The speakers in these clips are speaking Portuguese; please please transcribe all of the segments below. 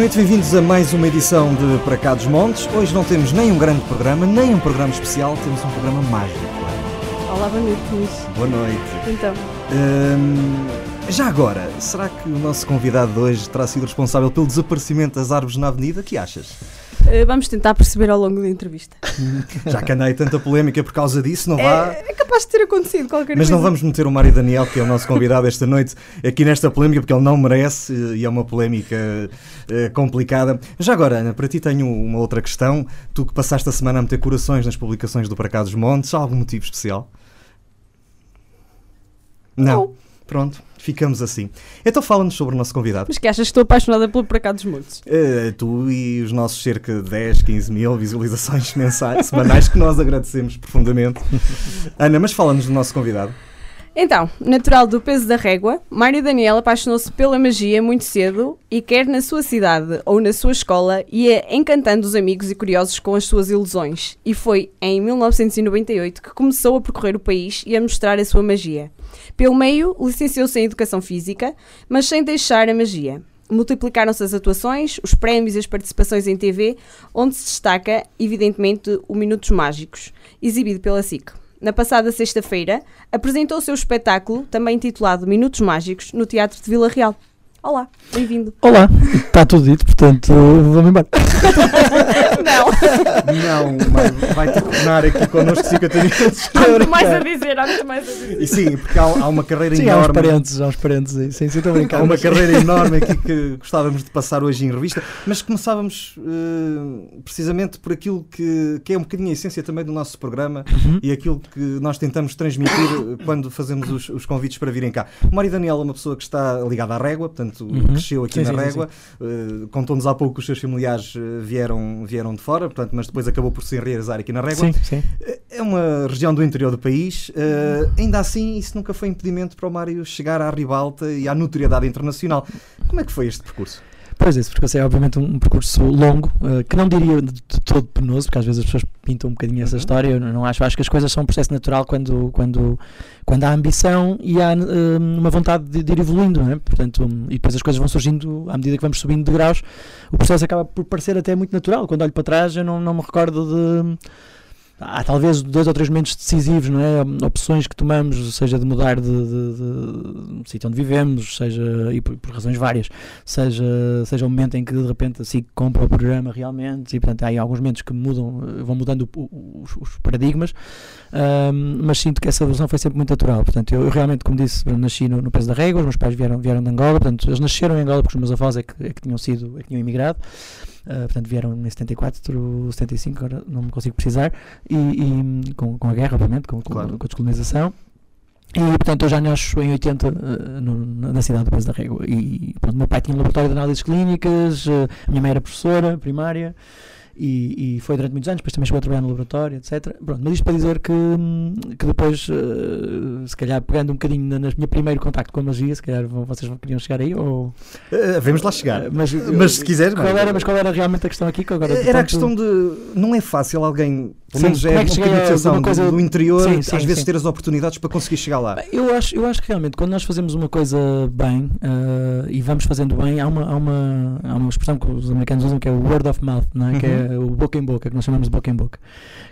noite, bem-vindos a mais uma edição de Para Cá dos Montes. Hoje não temos nem um grande programa, nem um programa especial, temos um programa mágico. Olá, boa noite, Luís. Boa noite. Então, Hum, já agora, será que o nosso convidado de hoje terá sido responsável pelo desaparecimento das árvores na avenida? que achas? eh, vamos tentar perceber ao longo da entrevista. Já que andei tanta polémica por causa disso, não vá. É, é capaz de ter acontecido qualquer Mas coisa. não vamos meter o Mário Daniel, que é o nosso convidado esta noite, aqui nesta polémica, porque ele não merece e é uma polémica eh, complicada. Já agora, Ana, para ti tenho uma outra questão. Tu que passaste a semana a meter corações nas publicações do Para Cá dos Montes, há algum motivo especial? Não. Não. Pronto, ficamos assim. Então fala-nos sobre o nosso convidado. Mas que achas que estou apaixonada pelo Para Cá dos Montes? Eh, tu e os nossos cerca de 10, 15 mil visualizações mensais, semanais, que nós agradecemos profundamente. Ana, mas fala-nos do nosso convidado. Então, natural do peso da régua, Mário Daniel apaixonou-se pela magia muito cedo e quer na sua cidade ou na sua escola ia encantando os amigos e curiosos com as suas ilusões. E foi em 1998 que começou a percorrer o país e a mostrar a sua magia. Pelo meio, licenciou-se em Educação Física, mas sem deixar a magia. Multiplicaram-se as atuações, os prémios e as participações em TV, onde se destaca, evidentemente, o Minutos Mágicos, exibido pela SIC. Na passada sexta-feira, apresentou o seu espetáculo, também intitulado Minutos Mágicos, no Teatro de Vila Real. Olá, bem-vindo. Olá, está tudo dito, portanto vamos embora. Não, Não, mas vai ter que tornar aqui connosco 50 minutos. há muito mais a dizer, há muito mais a dizer. E sim, porque há, há uma carreira Sim, há uns enorme. parentes, há uns parentes aí, sim, sim, estou. Há uma carreira enorme aqui que gostávamos de passar hoje em revista, mas começávamos eh, precisamente por aquilo que, que é um bocadinho a essência também do nosso programa Uhum. e aquilo que nós tentamos transmitir quando fazemos os, os convites para virem cá. O Mário Daniel é uma pessoa que está ligada à régua, portanto Uhum. cresceu aqui Sim, na sim, régua, eh, contou-nos há pouco que os seus familiares eh, vieram, vieram de fora, portanto, mas depois acabou por se enraizar aqui na régua. Sim, sim. É uma região do interior do país, eh, ainda assim isso nunca foi impedimento para o Mário chegar à ribalta e à notoriedade internacional. Como é que foi este percurso? Pois esse percurso é obviamente um percurso longo, eh, que não diria de, de todo penoso, porque às vezes as pessoas pintam um bocadinho essa Uhum. história, eu não acho, acho que as coisas são um processo natural quando, quando, quando há ambição e há eh, uma vontade de, de ir evoluindo, não é? Portanto, um, e depois as coisas vão surgindo à medida que vamos subindo de graus, o processo acaba por parecer até muito natural. Quando olho para trás, eu não, não me recordo de. Há talvez dois ou três momentos decisivos, não é? Opções que tomamos, seja de mudar de, de, de, de sítio onde vivemos, seja e por, por razões várias, seja, seja o momento em que de repente assim compra o programa realmente, e portanto há aí alguns momentos que mudam, vão mudando os, os paradigmas, ahm, mas sinto que essa evolução foi sempre muito natural. Portanto, eu, eu realmente, como disse, nasci no, no Peso da Régua, os meus pais vieram, vieram de Angola, portanto, eles nasceram em Angola porque os meus avós é que, é que tinham sido, é que tinham emigrado. Ah, portanto, vieram em 74, 75, agora não me consigo precisar, e, e com, com a guerra, obviamente, com, Claro. com a descolonização. E portanto eu já nasço em 80 eh, no- na cidade do Peso da Régua. E pronto, meu pai tinha um laboratório de análises clínicas, eh, a minha mãe era professora primária e, e foi durante muitos anos, depois também chegou a trabalhar no laboratório, etc. Pronto, mas isto para dizer que, hum, que depois, eh, se calhar pegando um bocadinho na minha primeiro contacto com a magia, se calhar vão- vocês queriam chegar aí, ou... Eh, vamos lá chegar. Mas, Mas se quiseres, qual era, mas qual era realmente a questão aqui? Que agora, Era a questão de. Não é fácil alguém, pelo menos é é que um cheguei bocadinho de a percepção alguma coisa- do, interior, Sim, às sim, vezes sim. ter as oportunidades para conseguir chegar lá. Eu acho, eu acho que realmente quando nós fazemos uma coisa bem eh, e vamos fazendo bem, há uma, há, uma, há uma expressão que os americanos usam que é o word of mouth, não é? que é o boca em boca, que nós chamamos de boca em boca.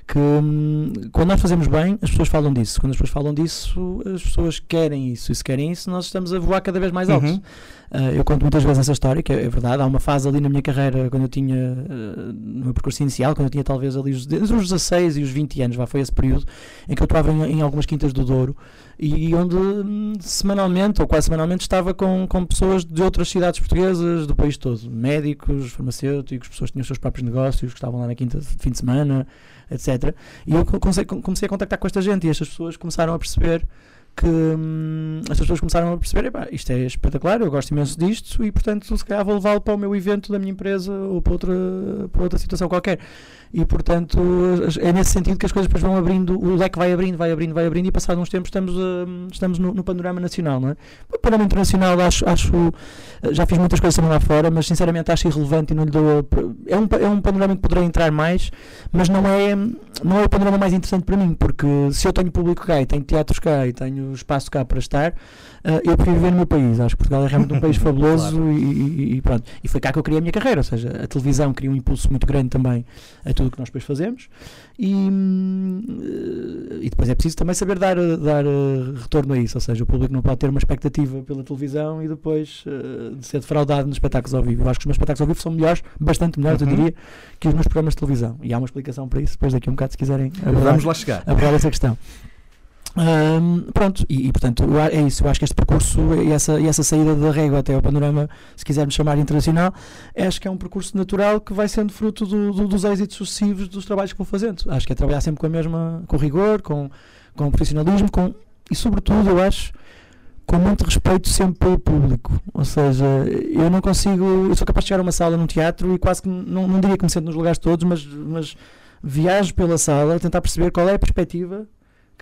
Que hum, quando nós fazemos bem, as pessoas falam disso. Quando as pessoas falam disso, as pessoas querem isso. E se querem isso, nós estamos a voar cada vez mais alto. Uhum. Uh, eu conto muitas vezes essa história, que é, é verdade. Há uma fase ali na minha carreira, quando eu tinha, uh, no meu percurso inicial, quando eu tinha talvez ali os, entre os 16 e os 20 anos, vá, foi esse período, em que eu estava em, em algumas quintas do Douro e, onde hum, semanalmente, ou quase semanalmente, estava com, com pessoas de outras cidades portuguesas do país todo, médicos, farmacêuticos, pessoas que tinham os seus próprios negócios, que estavam lá na quinta de fim de semana, etc. E eu comecei, a contactar com esta gente e estas pessoas começaram a perceber que hum, pessoas começaram a perceber, "Epá, isto é espetacular, eu gosto imenso disto e portanto se calhar vou levá-lo para o meu evento da minha empresa ou para outra, para outra situação qualquer. E portanto é nesse sentido que as coisas depois vão abrindo, o leque vai abrindo, vai abrindo, vai abrindo e passados uns tempos estamos, a- estamos no, no panorama nacional, não é? O panorama internacional acho, acho, já fiz muitas coisas também lá fora, mas sinceramente acho irrelevante e não lhe dou, é um, é um panorama que poderá entrar mais, mas não é, não é o panorama mais interessante para mim, porque se eu tenho público cá e tenho teatros cá e tenho espaço cá para estar, uh, eu prefiro viver no meu país. Acho que Portugal é realmente um país fabuloso claro. e, e, pronto. E foi cá que eu criei a minha carreira, ou seja, a televisão cria um impulso muito grande também a tudo o que nós depois fazemos e, uh, e depois é preciso também saber dar, dar uh, retorno a isso, ou seja, o público não pode ter uma expectativa pela televisão e depois de ser defraudado nos espetáculos ao vivo. Eu acho que os meus espetáculos ao vivo são melhores, bastante melhores, uhum. eu diria, que os meus programas de televisão. E há uma explicação para isso, depois daqui a um bocado, se quiserem abordar, Vamos lá chegar. abordar essa questão. Pronto, e, e, portanto é isso. Eu acho que este percurso e essa, e essa saída da régua até ao panorama, se quisermos chamar internacional, acho que é um percurso natural que vai sendo fruto do, do, dos êxitos sucessivos dos trabalhos que vou fazendo. Acho que é trabalhar sempre com a mesma, com rigor, com, com profissionalismo, com, e sobretudo, eu acho, com muito respeito sempre pelo público. Ou seja, eu não consigo. Eu sou capaz de chegar a uma sala num teatro e quase que não, não diria que me sento nos lugares todos, mas, mas viajo pela sala, tentar perceber qual é a perspectiva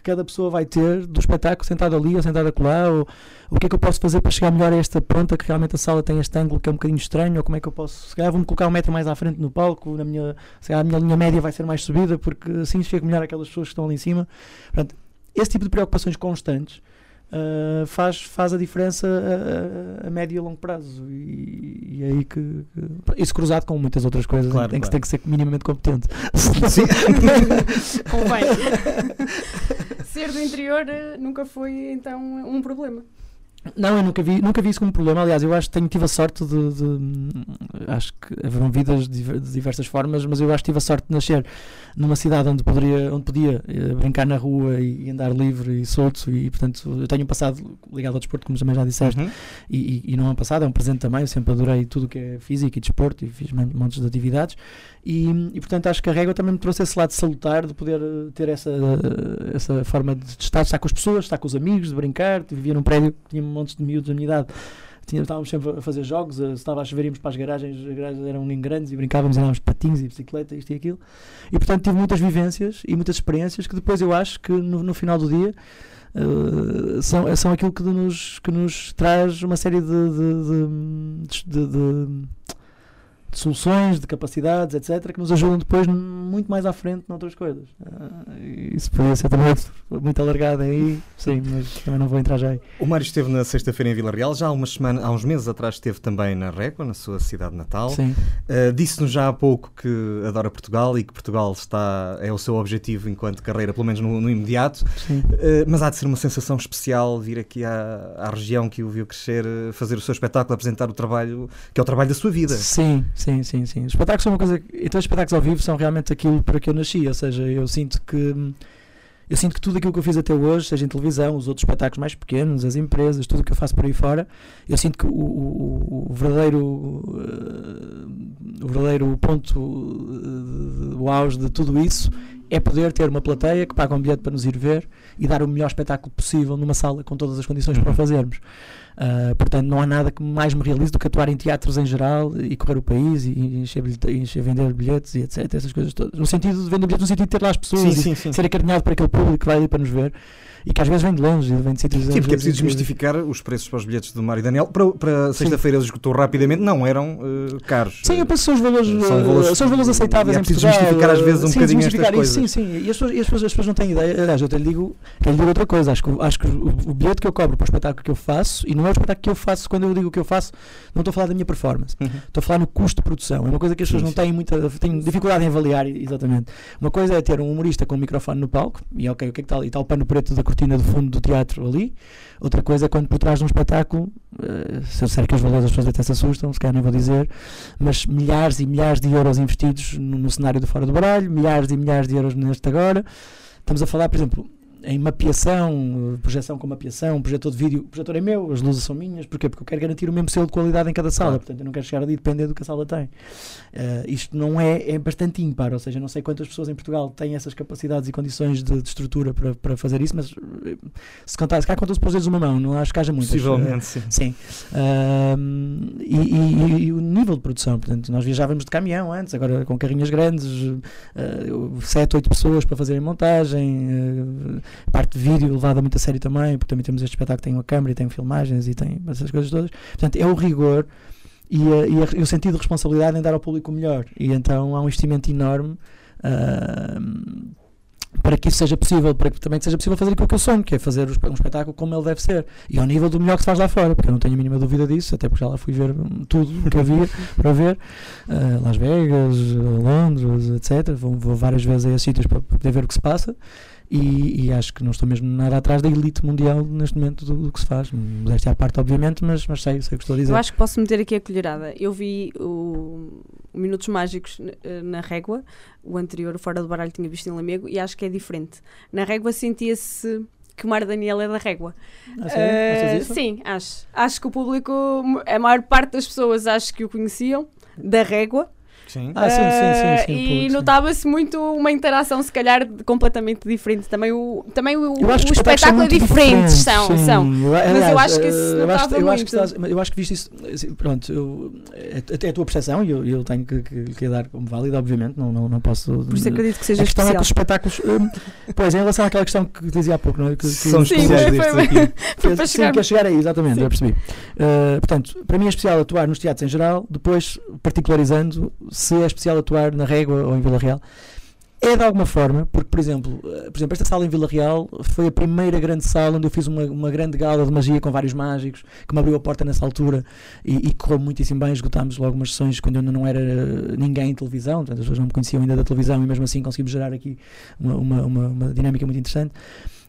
cada pessoa vai ter do espetáculo sentado ali ou sentado acolá, ou o que é que eu posso fazer para chegar melhor a esta ponta que realmente a sala tem este ângulo que é um bocadinho estranho, ou como é que eu posso, se calhar vou-me colocar um metro mais à frente no palco, na minha, se calhar a minha linha média vai ser mais subida, porque assim chego melhor aquelas pessoas que estão ali em cima. Portanto, esse tipo de preocupações constantes Uh, faz, faz a diferença a, a, a, médio e a longo prazo. E, e é aí que, que, Isso cruzado com muitas outras coisas claro, tem, claro. que, tem que ser minimamente competente. Sim. Convém. ser do interior eh, nunca foi então um problema. Não, eu nunca vi, nunca vi isso como problema. Aliás, eu acho que tenho, tive a sorte de, de Acho que haverão vidas de, de, diversas formas, mas eu acho que tive a sorte de nascer numa cidade onde, poderia, onde podia eh, brincar na rua e, andar livre e solto. E, portanto, eu tenho um passado ligado ao desporto, como também já disseste, uhum. e, e, e, não é um passado, é um presente também. Eu sempre adorei tudo o que é físico e desporto e fiz montes de atividades. E, e, portanto acho que a régua também me trouxe esse lado salutar de poder eh, ter essa, essa forma de estar, estar com as pessoas, estar com os amigos, de brincar. Vivia num prédio que tinha montes de miúdos da minha idade. Tinha, estávamos sempre a fazer jogos, se estava a chover, íamos para as garagens, as garagens eram em grandes e brincávamos, andávamos patins e bicicleta, isto e aquilo. E portanto tive muitas vivências e muitas experiências que depois eu acho que no, no final do dia Uh, são, são aquilo que nos, que nos traz uma série de, de, de, de de soluções, de capacidades, etc., que nos ajudam depois muito mais à frente noutras coisas. Uh, isso podia ser também muito alargado aí, sim, mas também não vou entrar já aí. O Mário esteve na sexta-feira em Vila Real, já há, umas semanas, há uns meses atrás esteve também na Régua, na sua cidade natal. Sim. Uh, Disse-nos já há pouco que adora Portugal e que Portugal está, é o seu objetivo enquanto carreira, pelo menos no, no imediato. Sim. Uh, mas há de ser uma sensação especial vir aqui à, à região que o viu crescer, fazer o seu espetáculo, apresentar o trabalho, que é o trabalho da sua vida. Sim, Sim, sim, sim. Os espetáculos são uma coisa. Então, os espetáculos ao vivo são realmente aquilo para que eu nasci. Ou seja, eu sinto que. Eu sinto que tudo aquilo que eu fiz até hoje, seja em televisão, os outros espetáculos mais pequenos, as empresas, tudo o que eu faço por aí fora, eu sinto que o, o, o verdadeiro, uh, o verdadeiro ponto, uh, o auge de tudo isso é poder ter uma plateia que paga um bilhete para nos ir ver e dar o melhor espetáculo possível numa sala com todas as condições uhum. para o fazermos. Uh, portanto, não há nada que mais me realize do que atuar em teatros em geral e correr o país e encher, encher vender bilhetes e etc. Essas coisas todas. No sentido de vender bilhetes, no sentido de ter lá as pessoas sim, sim, sim. ser acarinhado para aquele público que vai ali para nos ver e que às vezes vem de longe, vem de sítios Sim, porque é preciso desmistificar os preços para os bilhetes do Mário Daniel. Para, para sexta-feira eles esgotou rapidamente, não eram uh, caros. Sim, eu penso que são os valores, são valores, são os valores aceitáveis é preciso desmistificar às vezes um sim, bocadinho estas coisas. Sim, sim, e as, pessoas, e as, pessoas, as pessoas não têm ideia. Aliás, eu até lhe digo, lhe digo outra coisa. Acho que, acho que o, o, bilhete que eu cobro para o espetáculo que eu faço, e não é o espetáculo que eu faço, quando eu digo o que eu faço, não estou a falar da minha performance. Uhum. Estou a falar no custo de produção. É uma coisa que as pessoas sim, não têm muita têm dificuldade em avaliar, exatamente. Uma coisa é ter um humorista com um microfone no palco, e ok, o que é que está ali? Está o pano preto da cortina do fundo do teatro ali. Outra coisa é quando por trás de um espetáculo, uh, se eu disser que os valores as pessoas até se assustam, se calhar nem vou dizer, mas milhares e milhares de euros investidos no, no cenário do Fora do Baralho, milhares e milhares de euros neste agora. Estamos a falar, por exemplo, em mapeação, projeção com mapeação, projetor de vídeo, o projetor é meu, as luzes são minhas, porquê? Porque eu quero garantir o mesmo selo de qualidade em cada sala, claro. portanto eu não quero chegar ali depender do que a sala tem. Uh, isto não é, é bastante ímpar, ou seja, não sei quantas pessoas em Portugal têm essas capacidades e condições de, de estrutura para, para fazer isso, mas eh, se contar, se cá contam-se por vezes uma mão, não acho que haja muitas. Possivelmente, sim. Sim. Uh, e, e, e, o nível de produção, portanto, nós viajávamos de caminhão antes, agora com carrinhas grandes, uh, sete, oito pessoas para fazerem montagem, uh, parte de vídeo levada muito a sério também, porque também temos este espetáculo que tem uma câmera e tem filmagens e tem essas coisas todas. Portanto, é o rigor e, a, e, a, e o sentido de responsabilidade em dar ao público o melhor. E então há um investimento enorme. Uh, para que isso seja possível, para que também seja possível fazer aquilo que eu sonho, que é fazer um espetáculo como ele deve ser. E ao nível do melhor que se faz lá fora, porque eu não tenho a mínima dúvida disso, até porque já lá fui ver hum, tudo o que havia para ver. Uh, Las Vegas, Londres, etc. Vou, vou várias vezes a esses sítios para poder ver o que se passa. E, e, acho que não estou mesmo nada atrás da elite mundial neste momento do, do que se faz. Modéstia à parte, obviamente, mas, mas sei, sei o que estou a dizer. Eu acho que posso meter aqui a colherada. Eu vi o, o Minutos Mágicos na Régua, o anterior, o Fora do Baralho, tinha visto em Lamego, e acho que é diferente. Na Régua sentia-se que o Mar Daniel é da Régua. Ah, uh, sim, acho. Acho que o público, a maior parte das pessoas, acho que o conheciam da Régua. Sim. Ah, sim, sim, sim, sim, e notava-se muito uma interação, se calhar, completamente diferente. Também o, também o, Eu acho que o os espetáculos espetáculo é diferente, diferentes, são, sim. são. Mas eu acho que isso eh, eu acho, notava eu acho que muito. estás- eu acho que viste isso, assim, pronto, eu, é, é a tua percepção e eu, eu tenho que, que, que dar como válida, obviamente, não, não, não posso... Por isso acredito que seja a questão é que especial. os espetáculos, hum, pois, em relação àquela questão que dizia há pouco, não é? Que, que, São Sim, especiais foi- destes foi- aqui. Foi para Sim, chegar. quer chegar aí, exatamente, Sim. já percebi. Uh, portanto, para mim é especial atuar nos teatros em geral, depois particularizando se é especial atuar na Régua ou em Vila Real. É de alguma forma, porque, por exemplo, uh, por exemplo, esta sala em Vila Real foi a primeira grande sala onde eu fiz uma, uma grande gala de magia com vários mágicos, que me abriu a porta nessa altura e, e correu muitíssimo bem. Esgotámos logo umas sessões quando eu não era uh, ninguém em televisão, portanto, as pessoas não me conheciam ainda da televisão e mesmo assim conseguimos gerar aqui uma, uma, uma, uma dinâmica muito interessante.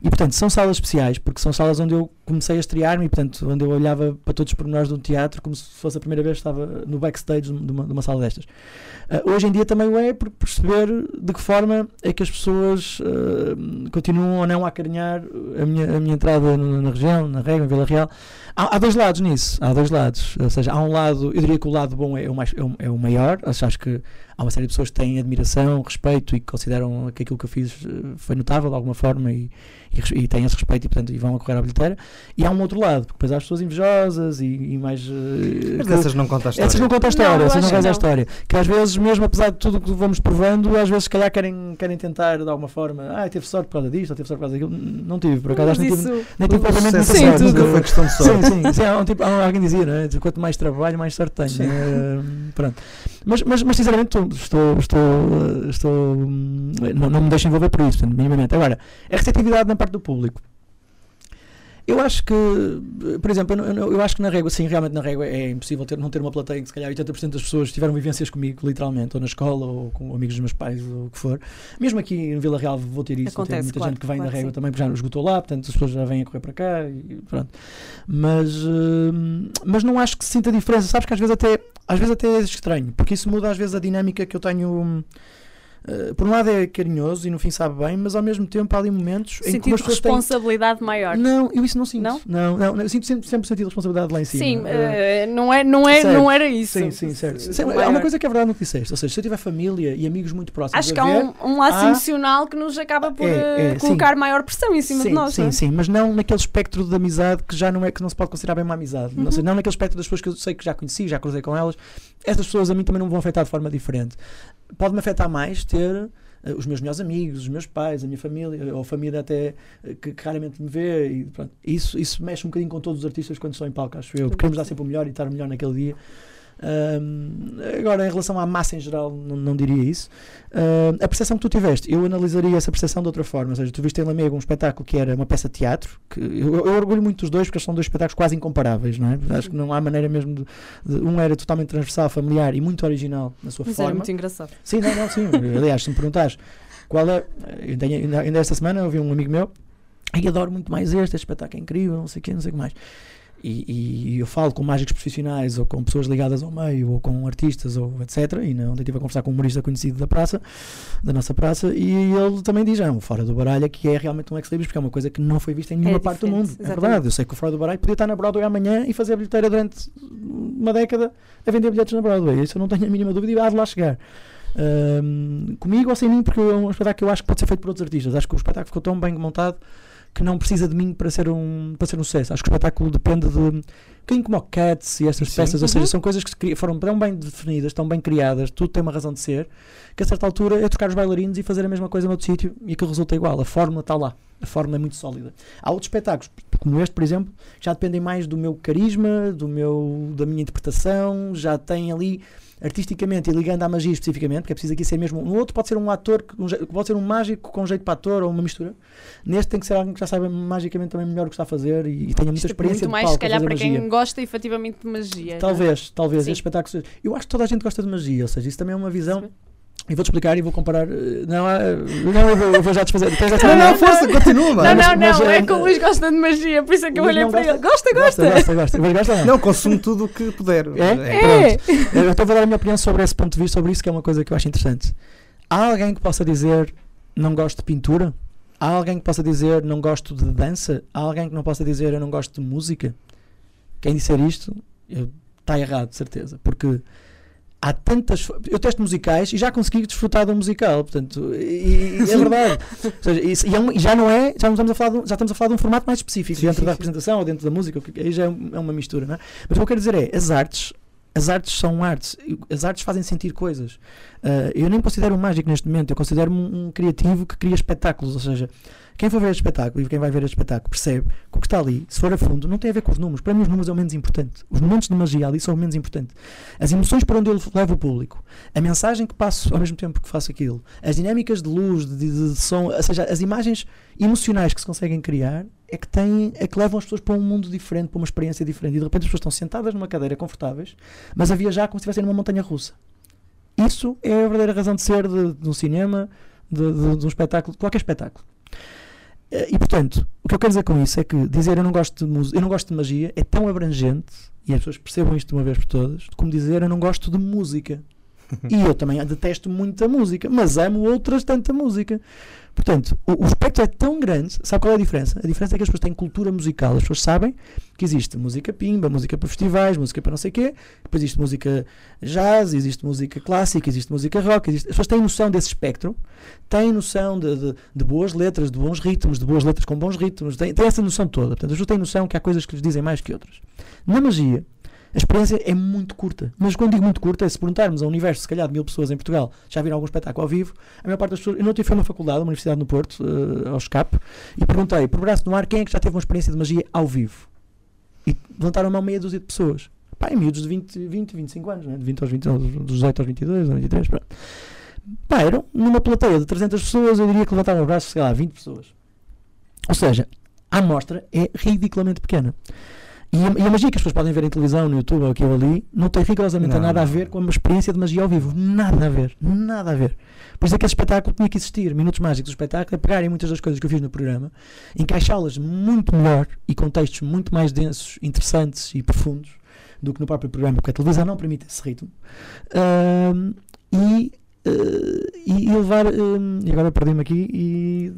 E portanto, são salas especiais, porque são salas onde eu comecei a estrear-me e portanto, onde eu olhava para todos os pormenores de um teatro como se fosse a primeira vez que estava no backstage de uma, de uma sala destas. Ah, hoje em dia também o é, por perceber de que forma é que as pessoas ah, continuam ou não a acarinhar a minha, a minha entrada na, na região, na Régua, em Vila Real. Há, há dois lados nisso, há dois lados. Ou seja, há um lado, eu diria que o lado bom é o, mais, é o, é o maior, acho que há uma série de pessoas que têm admiração, respeito e que consideram que aquilo que eu fiz eh, foi notável de alguma forma e, e, e têm esse respeito e, portanto, e vão a correr à bilheteira. E há um outro lado, porque depois há as pessoas invejosas e, e mais. eh, Mas dessas não conta a história. essas não contam a Não, história, eu essas não contam a não. história. Que às vezes, mesmo apesar de tudo o que vamos provando, às vezes se calhar querem, querem tentar de alguma forma, ah, teve sorte por causa disto, ou teve sorte por causa daquilo. Não tive, por acaso, acho que nem tive, isso, nem tive propriamente muita sorte. nunca foi questão de sorte. Sim, sim, sim há um tipo, há alguém dizia, não é? Quanto mais trabalho, mais sorte tenho. Eh, pronto. Mas, mas, mas sinceramente estou, estou, estou, eh, estou hum, não, não me deixo envolver por isso, minimamente. Agora, a receptividade na parte do público. Eu acho que, por exemplo, eu, não- eu acho que na régua, sim, realmente na régua é impossível ter, não ter uma plateia em que se calhar 80% das pessoas tiveram vivências comigo, literalmente, ou na escola, ou com amigos dos meus pais, ou o que for. Mesmo aqui em Vila Real vou ter isso, vou ter Acontece, muita claro, gente que vem claro que régua sim. também, porque já esgotou lá, portanto as pessoas já vêm a correr para cá e pronto. Mas, hum, mas não acho que se sinta diferença, sabes que às vezes até, às vezes até é estranho, porque isso muda às vezes a dinâmica que eu tenho. Eh, por um lado é carinhoso e no fim sabe bem, mas ao mesmo tempo há ali momentos em que sentido de pessoas têm responsabilidade maior. não, eu isso não sinto. Não? Não, não, não, eu sinto sempre, sempre sentido responsabilidade lá em cima. Sim, eh, não, é, não, é, certo. não era isso. sim, sim, certo. Sim, há uma coisa que é verdade no que disseste, ou seja, se eu tiver família e amigos muito próximos Acho que há um, um laço há- emocional que nos acaba por É, é, colocar maior pressão em cima sim, de nós. sim, não é? sim, mas não naquele espectro de amizade que já não é que não se pode considerar bem uma amizade. Não, Uhum. sei, não naquele espectro das pessoas que eu sei que já conheci, já cruzei com elas. Essas pessoas a mim também não me vão afetar de forma diferente. Pode-me afetar mais ter eh, os meus melhores amigos, os meus pais, a minha família, ou a família até eh, que, que raramente me vê. E, pronto. Isso, isso mexe um bocadinho com todos os artistas quando estão em palco, acho eu. Porque queremos dar sempre o melhor e estar melhor naquele dia. Agora, em relação à massa em geral, não, não diria isso. Ahm, a percepção que tu tiveste, eu analisaria essa percepção de outra forma. Ou seja, tu viste em Lamego um espetáculo que era uma peça de teatro, que eu, eu orgulho muito dos dois porque são dois espetáculos quase incomparáveis, não é? Acho que não há maneira mesmo de, de- Um era totalmente transversal, familiar e muito original na sua Mas era forma. muito engraçado. Sim, não, não, sim. Aliás, se me perguntares qual é. eu tenho- ainda, ainda esta semana ouvi um amigo meu e adoro muito mais este, este espetáculo é incrível, não sei o quê, não sei o que mais. E, e eu falo com mágicos profissionais ou com pessoas ligadas ao meio ou com artistas ou etc. E não, ontem estive a conversar com um humorista conhecido da praça, da nossa praça, e ele também diz: ah, o Fora do Baralho que é realmente um ex-libris, porque é uma coisa que não foi vista em nenhuma parte do mundo. É exatamente. verdade, eu sei que o Fora do Baralho podia estar na Broadway amanhã e fazer a bilheteira durante uma década a vender bilhetes na Broadway. Isso eu não tenho a mínima dúvida e há de lá chegar. Ahm, comigo ou sem mim, porque é um espetáculo que eu acho que pode ser feito por outros artistas. Acho que o espetáculo ficou tão bem montado que não precisa de mim para ser um, para ser um sucesso. Acho que o espetáculo depende de um bocadinho como o Cats e estas Sim. peças, ou Uhum. seja, são coisas que foram tão bem definidas, tão bem criadas, tudo tem uma razão de ser, que a certa altura é trocar os bailarinos e fazer a mesma coisa noutro sítio e aquilo resulta igual. A fórmula está lá. A fórmula é muito sólida. Há outros espetáculos, como este, por exemplo, já dependem mais do meu carisma, do meu, da minha interpretação, já têm ali artisticamente e ligando à magia especificamente, porque é preciso aqui ser mesmo. No outro pode ser um ator, pode ser um mágico com jeito para ator ou uma mistura. Neste tem que ser alguém que já saiba magicamente também melhor o que está a fazer e, e tenha muita é experiência muito de mais, palco se calhar, para quem magia. gosta efetivamente de magia. não é? Talvez, talvez, Sim. este espetáculo seja. Eu acho que toda a gente gosta de magia, ou seja, isso também é uma visão. Sim. E vou-te explicar e vou comparar. eh, Não, ah, não eu, vou, eu vou já desfazer. Não, não, força, continua, Não, mas- não, mas, não, é eh, que o Luís gosta de magia, por isso é que eu olhei para ele. Gosta, Gosta, gosta. gosta, gosta. Mas gosta ou não? Não, consumo tudo o que puder. É? É. Pronto. Eu estou a dar a minha opinião sobre esse ponto de vista, sobre isso, que é uma coisa que eu acho interessante. Há alguém que possa dizer não gosto de pintura? Há alguém que possa dizer não gosto de dança? Há alguém que não possa dizer eu não gosto de música? Quem disser isto está errado, de certeza. Porque há tantas. Eu testo musicais e já consegui desfrutar de um musical, portanto, e, e é verdade. Ou seja, isso- e, é um- e já não é, já não estamos a falar de, um- já estamos a falar de um formato mais específico, Sim, dentro sim, da sim. representação ou dentro da música, aí já é, um- é uma mistura, não é? Mas o que eu quero dizer é, as artes, as artes são artes, as artes fazem sentir coisas. Ah, eu nem considero um mágico neste momento, eu considero-me um, um criativo que cria espetáculos, ou seja, quem for ver este espetáculo e quem vai ver este espetáculo percebe que o que está ali, se for a fundo, não tem a ver com os números. Para mim, os números é o menos importante. Os momentos de magia ali são o menos importante. As emoções para onde eu levo o público, a mensagem que passo ao mesmo tempo que faço aquilo, as dinâmicas de luz, de, de- de som, ou seja, as imagens emocionais que se conseguem criar é que, têm, é que levam as pessoas para um mundo diferente, para uma experiência diferente. E de repente as pessoas estão sentadas numa cadeira confortáveis, mas a viajar como se estivessem numa montanha russa. Isso é a verdadeira razão de ser de, de um cinema, de, de- de um espetáculo, de qualquer espetáculo. Eh, E portanto, o que eu quero dizer com isso é que dizer eu não gosto de música, eu não gosto de magia é tão abrangente, e as pessoas percebam isto de uma vez por todas, como dizer eu não gosto de música. e eu também detesto muita música, mas amo outras tanta música. Portanto, o, o espectro é tão grande, sabe qual é a diferença? A diferença é que as pessoas têm cultura musical, as pessoas sabem que existe música pimba, música para festivais, música para não sei quê, depois existe música jazz, existe música clássica, existe música rock, existe... as pessoas têm noção desse espectro, têm noção de, de- de boas letras, de bons ritmos, de boas letras com bons ritmos, têm, têm essa noção toda. Portanto, as pessoas têm noção que há coisas que lhes dizem mais que outras. Na magia, a experiência é muito curta. Mas quando digo muito curta, é se perguntarmos a um universo, se calhar, de mil pessoas em Portugal, já viram algum espetáculo ao vivo, a maior parte das pessoas. Eu não tive uma faculdade, uma universidade no Porto, eh, ao SCAP, e perguntei, por braço no ar, quem é que já teve uma experiência de magia ao vivo? E levantaram a mão meia dúzia de pessoas. Pá, em miúdos de 20, 20 25 anos, né? de 20 aos 20, aos- dos 18 aos 22, aos 23, pronto. Pá, eram numa plateia de 300 pessoas, eu diria que levantaram os braços, sei lá, 20 pessoas. Ou seja, a amostra é ridiculamente pequena. E a, e a magia que as pessoas podem ver em televisão, no YouTube ou aqui ou ali, não tem rigorosamente Não, nada a ver com uma experiência de magia ao vivo. Nada a ver. Nada a ver. Por isso é que esse espetáculo tinha que existir. Minutos Mágicos do espetáculo é pegarem muitas das coisas que eu fiz no programa, encaixá-las muito melhor e com textos muito mais densos, interessantes e profundos do que no próprio programa, porque a televisão não permite esse ritmo. Ahm, e, eh, e, levar. ahm, e agora perdi-me aqui e.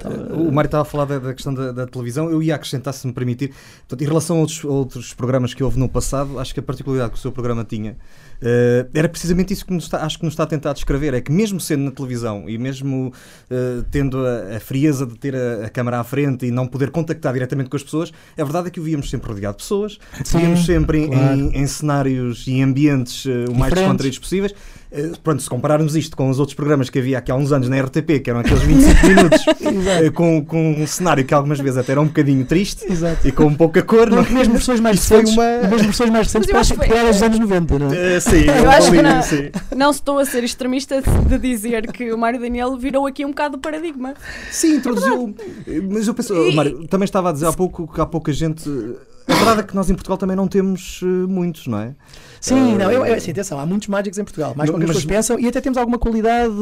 tava- O Mário estava a falar da, da questão da, da televisão. Eu ia acrescentar, se me permitir, portanto, em relação a outros, outros programas que houve no passado, acho que a particularidade que o seu programa tinha eh, era precisamente isso que está, acho que nos está a tentar descrever. É que, mesmo sendo na televisão e mesmo eh, tendo a, a frieza de ter a, a câmara à frente e não poder contactar diretamente com as pessoas, a verdade é que o víamos sempre rodeado de pessoas, víamos sempre em, claro. em- em cenários e ambientes eh, o mais descontraídos possíveis. Pronto, se compararmos isto com os outros programas que havia aqui há uns anos na RTP, que eram aqueles 25 minutos, com, com um cenário que algumas vezes até era um bocadinho triste Exato. e com pouca cor, não Não, mesmo versões mais recentes, uma- mesmo versões mais recentes, foi- era dos anos 90, não é? Sim, Eu acho que não. sim. Não estou a ser extremista de dizer que o Mário Daniel virou aqui um bocado o paradigma. Sim, introduziu. Mas eu penso, E- Mário, também estava a dizer há pouco que há pouca gente. A verdade é que nós em Portugal também não temos eh, muitos, não é? Sim, Eh, não, eu, eu, sim, atenção, há muitos mágicos em Portugal, mais do que as pessoas pensam, e até temos alguma qualidade.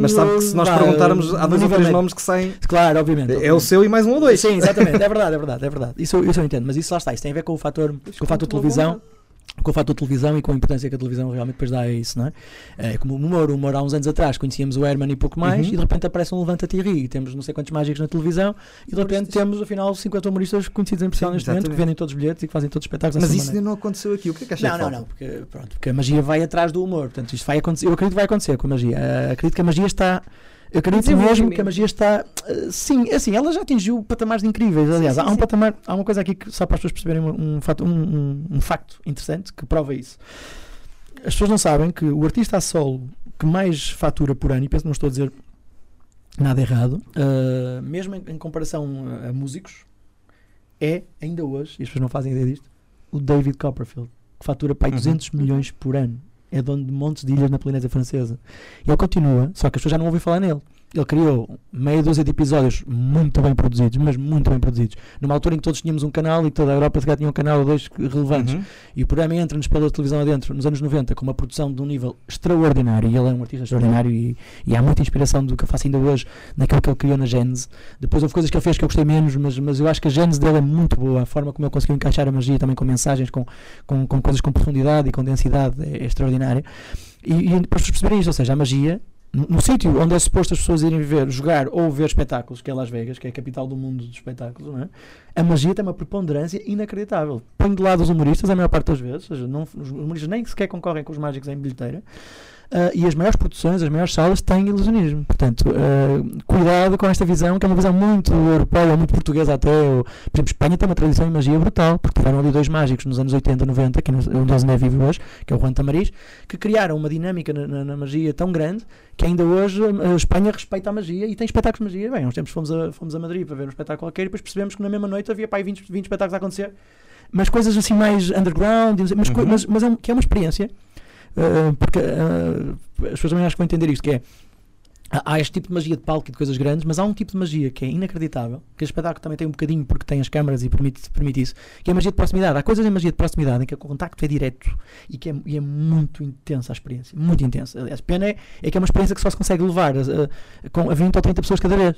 Mas sabe que se nós perguntarmos, há dois ou três nomes que saem. Claro, obviamente. É o seu e mais um ou dois. Sim, exatamente, é verdade, é verdade, é verdade. Isso, isso eu entendo, mas isso lá está, isso tem a ver com o fator, com o fator televisão, com o fator televisão e com a importância que a televisão realmente depois dá a isso, não é? É como o humor, o humor há uns anos atrás conhecíamos o Herman e pouco mais, Uhum. e de repente aparece um Levanta-te e ri, e temos não sei quantos mágicos na televisão, e de repente temos afinal 50 humoristas conhecidos em Portugal neste momento, que vendem todos os bilhetes e que fazem todos os espetáculos Mas isso ainda não aconteceu aqui. O que é que acha Não, não, não, porque, pronto, porque a magia vai atrás do humor. Portanto, isto vai acontecer. Eu acredito que vai acontecer com a magia. Eh, acredito que a magia está. Eu acredito mesmo que a magia está. eh, sim, assim, ela já atingiu patamares incríveis. Aliás, sim, há um sim. patamar, há uma coisa aqui que só para as pessoas perceberem um, um, fato, um, um- facto interessante que prova isso. As pessoas não sabem que o artista a solo que mais fatura por ano, e penso não estou a dizer nada errado, eh, mesmo em, em comparação a, músicos, é, ainda hoje, e as pessoas não fazem ideia disto, o David Copperfield, que fatura para aí Uhum. 200 milhões por ano. É dono de montes de ilhas na Polinésia Francesa. E ele continua, só que as pessoas já não ouvem falar nele. Ele criou meia dúzia de episódios muito bem produzidos, mas muito bem produzidos. Numa altura em que todos tínhamos um canal e toda a Europa se tinha um canal ou dois relevantes. Uhum. E o programa entra-nos pela televisão adentro, nos anos 90, com uma produção de um nível extraordinário. E ele é um artista extraordinário e, e há muita inspiração do que eu faço ainda hoje naquilo que ele criou na Gênese. Depois houve coisas que ele fez que eu gostei menos, mas, mas eu acho que a Gênese dele é muito boa. A forma como ele conseguiu encaixar a magia também com mensagens, com, com, com coisas com profundidade e com densidade é, é extraordinária. E, e para vocês perceberem isto, ou seja, a magia no, no sítio onde é suposto as pessoas irem ver, jogar ou ver espetáculos, que é Las Vegas, que é a capital do mundo dos espetáculos, é? a magia tem uma preponderância inacreditável. Põe de lado os humoristas a maior parte das vezes, ou seja, não, os humoristas nem sequer concorrem com os mágicos em bilheteira. Uh, e as maiores produções, as maiores salas têm ilusionismo. Portanto, uh, cuidado com esta visão, que é uma visão muito europeia, muito portuguesa até. Ou, por exemplo, Espanha tem uma tradição em magia brutal, porque tiveram ali dois mágicos nos anos 80, 90, que um deles ainda é vivo hoje, que é o Juan Tamariz, que criaram uma dinâmica na, na, na, magia tão grande que ainda hoje a Espanha respeita a magia e tem espetáculos de magia. Bem, uns tempos fomos a, fomos a Madrid para ver um espetáculo qualquer e depois percebemos que na mesma noite havia para aí 20, 20 espetáculos a acontecer. Mas coisas assim mais underground, mas, uhum. mas, mas é, que é uma experiência porque uh, as pessoas também acho que vão entender isto, que é há este tipo de magia de palco e de coisas grandes, mas há um tipo de magia que é inacreditável, que o espetáculo também tem um bocadinho porque tem as câmaras e permite, permite isso, que é a magia de proximidade. Há coisas em magia de proximidade em que o contacto é direto e que é, e é muito intensa a experiência, muito intensa. Aliás, a pena é, é, que é uma experiência que só se consegue levar a, a, com a 20 ou 30 pessoas cada vez.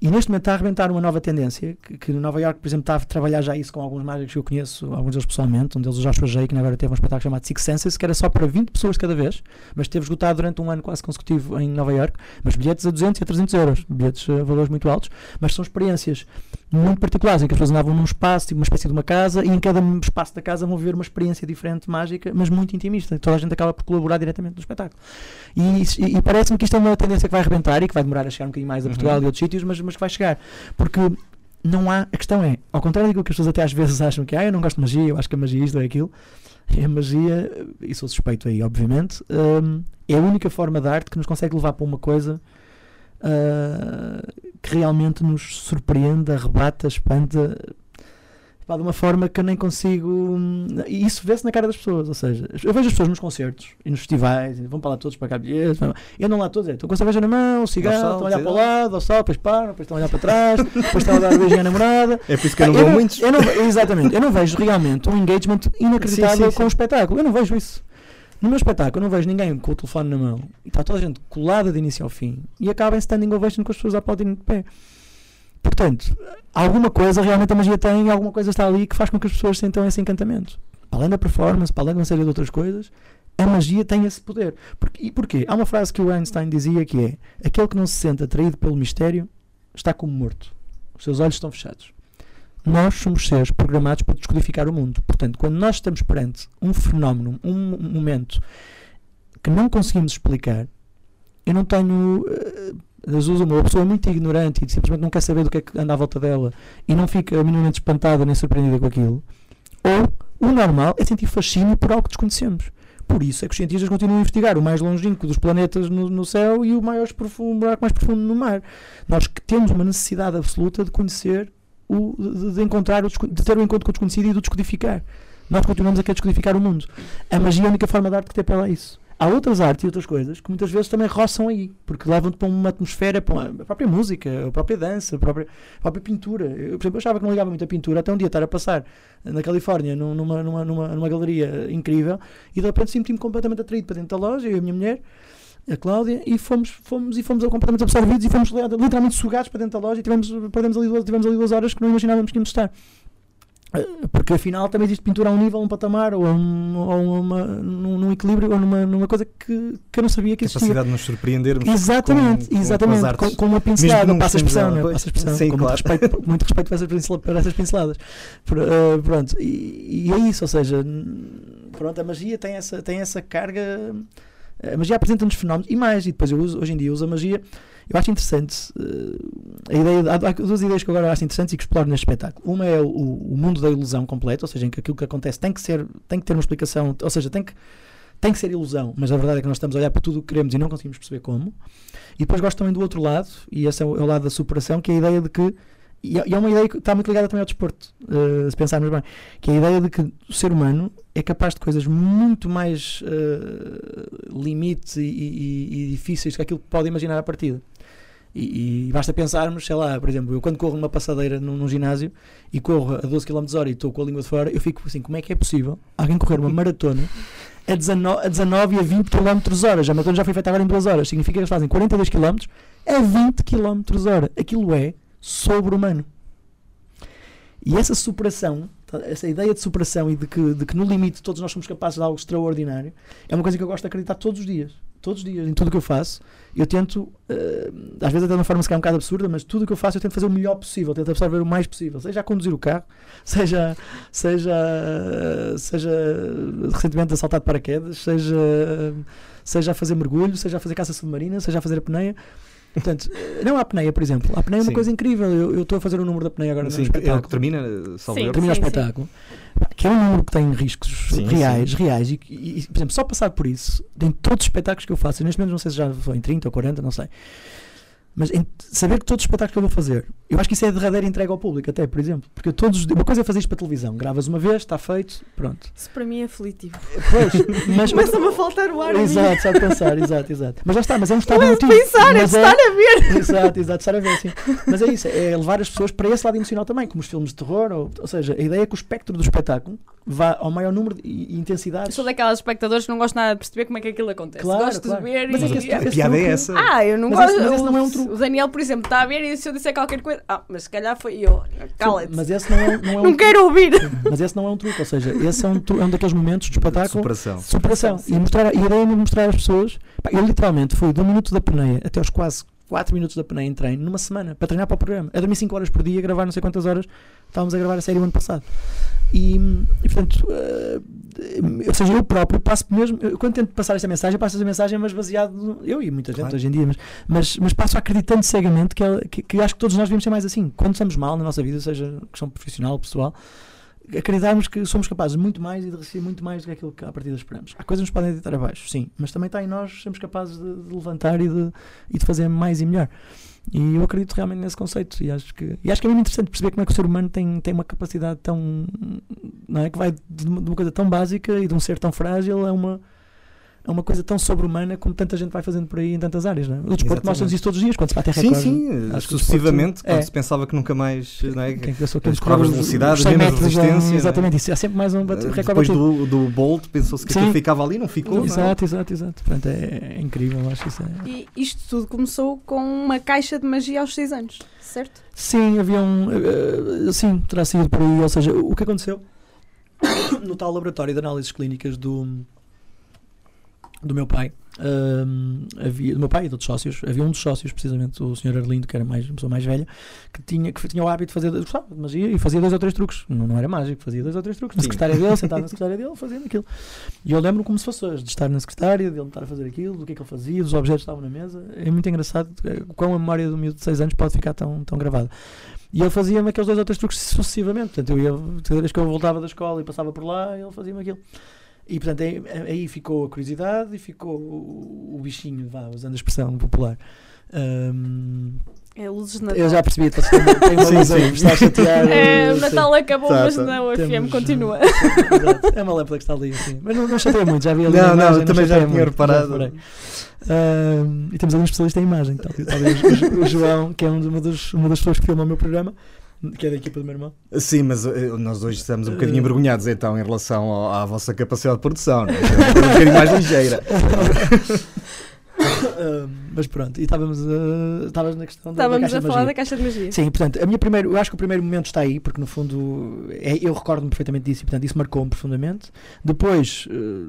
E neste momento está a arrebentar uma nova tendência, que, que Nova York, por exemplo, está a trabalhar já isso com alguns mágicos que eu conheço, alguns deles pessoalmente, um deles o Joshua Jay, que agora teve um espetáculo chamado Six Senses, que era só para 20 pessoas cada vez, mas teve esgotado durante um ano quase consecutivo em Nova York, mas bilhetes a 200 e a 300 euros, bilhetes a valores muito altos, mas são experiências muito particulares, em que as pessoas andavam num espaço, tipo uma espécie de uma casa, e em cada espaço da casa vão ver uma experiência diferente, mágica, mas muito intimista. Toda a gente acaba por colaborar diretamente no espetáculo. E, e, e parece-me que isto é uma tendência que vai arrebentar e que vai demorar a chegar um bocadinho mais a uhum. Portugal uhum. e outros sítios, mas, mas que vai chegar. Porque não há. A questão é, ao contrário daquilo que as pessoas até às vezes acham que ah, eu não gosto de magia, eu acho que a magia é isto ou é aquilo. A magia, e sou suspeito aí, obviamente, um, é a única forma de arte que nos consegue levar para uma coisa uh, que realmente nos surpreende, arrebata, espanta, pá, de uma forma que eu nem consigo. E isso vê-se na cara das pessoas. Ou seja, eu vejo as pessoas nos concertos e nos festivais, e vão para lá todos para cá bilhetes. Eu não lá todos, é, estão com a cerveja na mão, o cigarro, estão a olhar para o lado, ao sol, depois param, depois estão a olhar para trás, depois estão a dar beijinho à namorada. É por isso que eu não vou muitos. Eu não, exatamente, eu não vejo realmente um engagement inacreditável sim, sim, sim. com o espetáculo. Eu não vejo isso. No meu espetáculo, eu não vejo ninguém com o telefone na mão e está toda a gente colada de início ao fim e acaba em standing ovation com as pessoas a aplaudirem de pé. Portanto, alguma coisa realmente a magia tem, alguma coisa está ali que faz com que as pessoas sintam esse encantamento. Para além da performance, para além de uma série de outras coisas, a magia tem esse poder. E porquê? Há uma frase que o Einstein dizia que é: aquele que não se sente atraído pelo mistério está como morto. Os seus olhos estão fechados. Nós somos seres programados para descodificar o mundo. Portanto, quando nós estamos perante um fenómeno, um momento que não conseguimos explicar, eu não tenho. Uh, vezes uma pessoa muito ignorante e simplesmente não quer saber do que é que anda à volta dela e não fica minimamente espantada nem surpreendida com aquilo. Ou o normal é sentir fascínio por algo que desconhecemos. Por isso é que os cientistas continuam a investigar o mais longínquo dos planetas no, no céu e o maior profundo, buraco mais profundo no mar. Nós que temos uma necessidade absoluta de conhecer, o, de, de encontrar, o, de ter o um encontro com o desconhecido e de o descodificar. Nós continuamos a querer descodificar o mundo. A magia é a única forma de arte que tem para lá isso há outras artes e outras coisas que muitas vezes também roçam aí, porque levam-te para uma atmosfera, para uma, a própria música, a própria dança, a própria, a própria pintura. Eu, por exemplo, achava que não ligava muito a pintura, até um dia estar a passar na Califórnia numa, numa, numa, numa galeria incrível e de repente senti-me completamente atraído para dentro da loja, eu e a minha mulher a Cláudia, e fomos, fomos, e fomos completamente absorvidos e fomos literalmente sugados para dentro da loja e tivemos, perdemos ali, tivemos ali duas horas que não imaginávamos que íamos estar. Porque afinal também existe pintura a um nível, a um patamar, ou, a um, ou uma, num, num, equilíbrio, ou numa, numa coisa que, que eu não sabia que existia. Capacidade de nos surpreendermos. Exatamente, com, exatamente. Com, com, uma pincelada, passa a expressão, né? passa a expressão. Sim, com claro. muito, respeito, muito respeito para essas, para essas pinceladas. Uh, pronto, e, e, é isso, ou seja, pronto, a magia tem essa, tem essa carga. A magia apresenta-nos fenómenos, e mais, e depois eu uso, hoje em dia uso a magia eu acho interessante uh, a ideia, há, duas ideias que agora acho interessantes e que exploro neste espetáculo. Uma é o, o, mundo da ilusão completo, ou seja, em que aquilo que acontece tem que ser, tem que ter uma explicação, ou seja, tem que tem que ser ilusão, mas a verdade é que nós estamos a olhar para tudo o que queremos e não conseguimos perceber como. E depois gosto também do outro lado, e esse é o, é o lado da superação, que é a ideia de que e é, uma ideia que está muito ligada também ao desporto, eh, se pensarmos bem, que é a ideia de que o ser humano é capaz de coisas muito mais eh, limites e, e- e difíceis do que aquilo que pode imaginar à partida. E, e basta pensarmos, sei lá, por exemplo, eu quando corro numa passadeira num, num ginásio e corro a 12 km hora e estou com a língua de fora, eu fico assim, como é que é possível alguém correr uma maratona a 19, a 19 e a 20 km hora? Já a maratona já foi feita agora em 2 horas, significa que eles fazem 42 km a 20 km hora. Aquilo é sobre-humano. E essa superação, tá, essa ideia de superação e de que, de que no limite todos nós somos capazes de algo extraordinário, é uma coisa que eu gosto de acreditar todos os dias. Todos os dias, em tudo o que eu faço, eu tento, eh, às vezes até de uma forma se calhar um bocado absurda, mas tudo o que eu faço eu tento fazer o melhor possível, tento absorver o mais possível, seja a conduzir o carro, seja, seja, seja recentemente a saltar de paraquedas, seja, seja a fazer mergulho, seja a fazer caça submarina, seja a fazer apneia. Portanto, não a apneia, por exemplo. A apneia é uma Sim. coisa incrível. Eu estou a fazer o número da apneia agora no Sim, é o espetáculo que termina, salvo Sim. termina o Sim, sim. espetáculo, que é um número que tem riscos Sim, reais, reais, e, e- por exemplo, só passar por isso, em todos os espetáculos que eu faço, e neste momento não sei se já foi em 30 ou 40, não sei, mas em- saber que todos os espetáculos que eu vou fazer, eu acho que isso é a derradeira entrega ao público, até, por exemplo, porque todos, uma coisa é fazer isto para televisão, gravas uma vez, está feito, pronto. Isso para mim é aflitivo. Pois, mas. Começa-me a faltar o ar. a. Exato, só de pensar, exato, exato. Mas já está, mas é um estado é emotivo. pensar, é estar a ver. Exato, exato, estar a ver, sim. Mas é isso, é levar as pessoas para esse lado emocional também, como os filmes de terror, ou, ou seja, a ideia é que o espectro do espetáculo vá ao maior número de- e, e Eu intensidades. sou daquelas espectadores que não gosto nada de perceber como é que aquilo acontece. Claro, gosto claro. de ver Mas e. é que Mas esse- a esse piada é essa. Ah, eu não Mas gosto. esse- mas esse não é um truque. O Daniel, por exemplo, está a ver e se eu disser qualquer coisa. Ah, mas se calhar foi eu. Cala-te. Mas esse não é, não é um Não quero ouvir. Mas esse não é um truque, ou seja, esse é um, tru- é um daqueles momentos do espetáculo Superação. de superação. E, mostrar, e a ideia é mostrar às pessoas. Pá, eu literalmente fui do minuto da peneia até aos quase 4 minutos da peneia em treino numa semana para treinar para o programa. A dormir 5 horas por dia, gravar não sei quantas horas. Estávamos a gravar a série o ano passado. E, e, portanto, eh, ou seja, eu próprio passo mesmo. eu, Quando tento passar esta mensagem, passo esta mensagem, mas baseado. no- eu e muita gente Claro. hoje em dia, mas, mas, mas passo acreditando cegamente que, que, que acho que todos nós devemos ser mais assim. Quando estamos mal na nossa vida, seja questão profissional, pessoal, acreditarmos que somos capazes de muito mais e de receber muito mais do que aquilo que à partida esperamos. Há coisas que nos podem deitar abaixo, sim, mas também está em nós sermos capazes de, de levantar e de, e de fazer mais e melhor. E eu acredito realmente nesse conceito e acho que, e acho que é muito interessante perceber como é que o ser humano tem, tem uma capacidade tão. Não é? Que vai de uma, de uma coisa tão básica e de um ser tão frágil a uma. A uma coisa tão sobre-humana como tanta gente vai fazendo por aí em tantas áreas, não é? O desporto mostra-nos isso todos os dias, quando se bate Sim, recorde. sim, Acho que o sucessivamente, desporto- quando é. se pensava que nunca mais. Não é? Quem pensou que provas de os- velocidade, os 100 menos metros, resistência, não é? Exatamente, isso. Há sempre mais um bate- recorde Depois do, do Bolt, pensou-se que Sim. aquilo ficava ali, não ficou. não é? Exato, exato, exato. Portanto, é, é incrível, acho que isso é. E isto tudo começou com uma caixa de magia aos 6 anos, certo? Sim, havia um. eh, eh, sim, terá sido por aí. Ou seja, o que aconteceu no tal laboratório de análises clínicas do, do meu pai. hum, havia, do meu pai e de outros sócios, havia um dos sócios, precisamente o Sr. Arlindo, que era mais, uma pessoa mais velha, que tinha, que tinha o hábito de fazer, gostava de magia e fazia dois ou três truques. Não, não era mágico, fazia dois ou três truques. Na secretária dele, sentado na secretária dele, fazendo aquilo. E eu lembro como se fosse hoje, de estar na secretária, dele estar a fazer aquilo, do que é que ele fazia, dos objetos que estavam na mesa. É muito engraçado eh, como a memória do miúdo de 6 anos pode ficar tão, tão gravada. E ele fazia-me aqueles dois ou três truques sucessivamente. Portanto, eu ia, cada vez que eu voltava da escola e passava por lá, ele fazia-me aquilo. E portanto, aí, aí ficou a curiosidade e ficou o, o bichinho, vá, usando a expressão popular. Ahm, É luzes de Natal. eu já percebi, tem, tem uma Sim, luz aí, sim. está a chatear. É, o. Natal acabou, Tá, mas tá. não, o FM Temos, continua. Exato. É uma lâmpada que está ali assim. Mas não, não chateia muito, já vi ali. Não, não, imagem, também já tinha muito, reparado. reparei. Ahm, e temos ali um especialista em imagem. Tal, talvez o, o João, que é um uma, dos, uma das pessoas que filma o meu programa, que é da equipa do meu irmão. Sim, mas eh, nós hoje estamos um bocadinho Eh. envergonhados então em relação ao- à vossa capacidade de produção, não é? Um bocadinho mais ligeira. Ahm, mas pronto, e estávamos, ah, estavas na questão da, da Estávamos caixa a de falar magia. da caixa de magia. Sim, portanto, a minha primeira, eu acho que o primeiro momento está aí, porque no fundo é- eu recordo-me perfeitamente disso e portanto isso marcou-me profundamente. Depois, eh,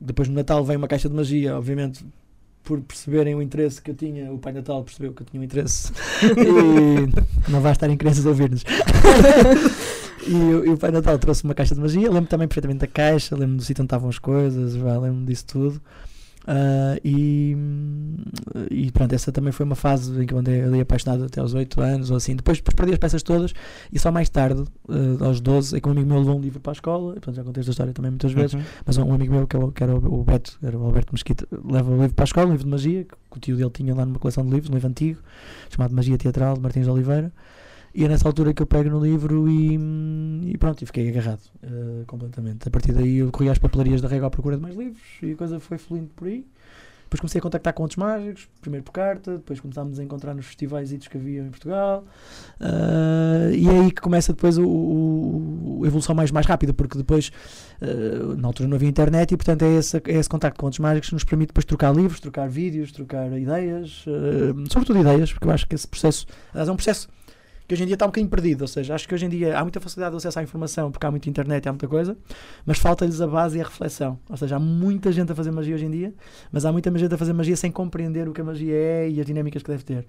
depois no Natal vem uma caixa de magia, obviamente por perceberem o interesse que eu tinha, o Pai Natal percebeu que eu tinha um interesse e não vai estar em crianças a ouvir-nos. e, o- e o Pai Natal trouxe uma caixa de magia, lembro também perfeitamente da caixa, lembro do sítio onde estavam as coisas, lembro disso tudo. Ah, e, e pronto, essa também foi uma fase em que eu andei ali apaixonado até aos 8 anos ou assim. Depois, depois perdi as peças todas e só mais tarde, ah, aos 12, é que um amigo meu levou um livro para a escola. e, Portanto, já contei esta história também muitas vezes. Uhum. Mas um amigo meu, que, é que era o o Beto, era o Alberto Mesquita, leva o livro para a escola, um livro de magia, que o tio dele tinha lá numa coleção de livros, um livro antigo, chamado Magia Teatral, de Martins de Oliveira. E é nessa altura que eu pego no livro e, e pronto, e fiquei agarrado uh, completamente. A partir daí eu corri às papelarias da Régua à procura de mais livros e a coisa foi fluindo por aí. Depois comecei a contactar com outros mágicos, primeiro por carta, depois começámos a encontrar nos festivais que havia em Portugal. Uh, e é aí que começa depois a evolução mais, mais rápida, porque depois, uh, na altura não havia internet e, portanto, é esse, é esse contacto com outros mágicos que nos permite depois trocar livros, trocar vídeos, trocar ideias, uh, sobretudo ideias, porque eu acho que esse processo, é um processo que hoje em dia está um bocadinho perdido. Ou seja, acho que hoje em dia há muita facilidade de acesso à informação porque há muita internet e há muita coisa, mas falta-lhes a base e a reflexão. Ou seja, há muita gente a fazer magia hoje em dia, mas há muita gente a fazer magia sem compreender o que a magia é e as dinâmicas que deve ter.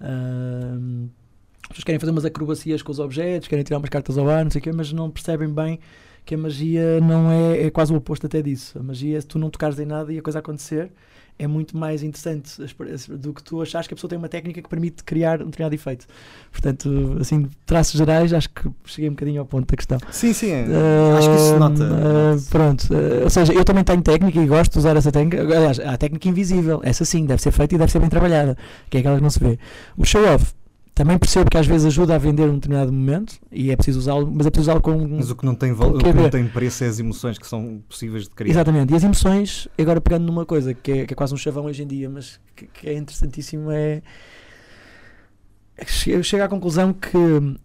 As pessoas querem fazer umas acrobacias com os objetos, querem tirar umas cartas ao ar, não sei o quê, mas não percebem bem que a magia não é, é quase o oposto até disso. A magia é se tu não tocares em nada e a coisa acontecer é muito mais interessante do que tu achas que a pessoa tem uma técnica que permite criar um determinado efeito. Portanto, assim, traços gerais, acho que cheguei um bocadinho ao ponto da questão. Sim, sim, uh, acho que isso se nota. Uh, pronto, uh, ou seja, eu também tenho técnica e gosto de usar essa técnica. Aliás, há a técnica invisível, essa sim, deve ser feita e deve ser bem trabalhada, que é aquela que não se vê. O show-off também percebo que às vezes ajuda a vender um determinado momento e é preciso usá-lo, mas é preciso usá-lo com. Mas o que não tem, o que não tem preço é as emoções que são possíveis de criar. Exatamente, e as emoções, agora pegando numa coisa que é, que é quase um chavão hoje em dia, mas que, que é interessantíssimo, é. Eu chego à conclusão que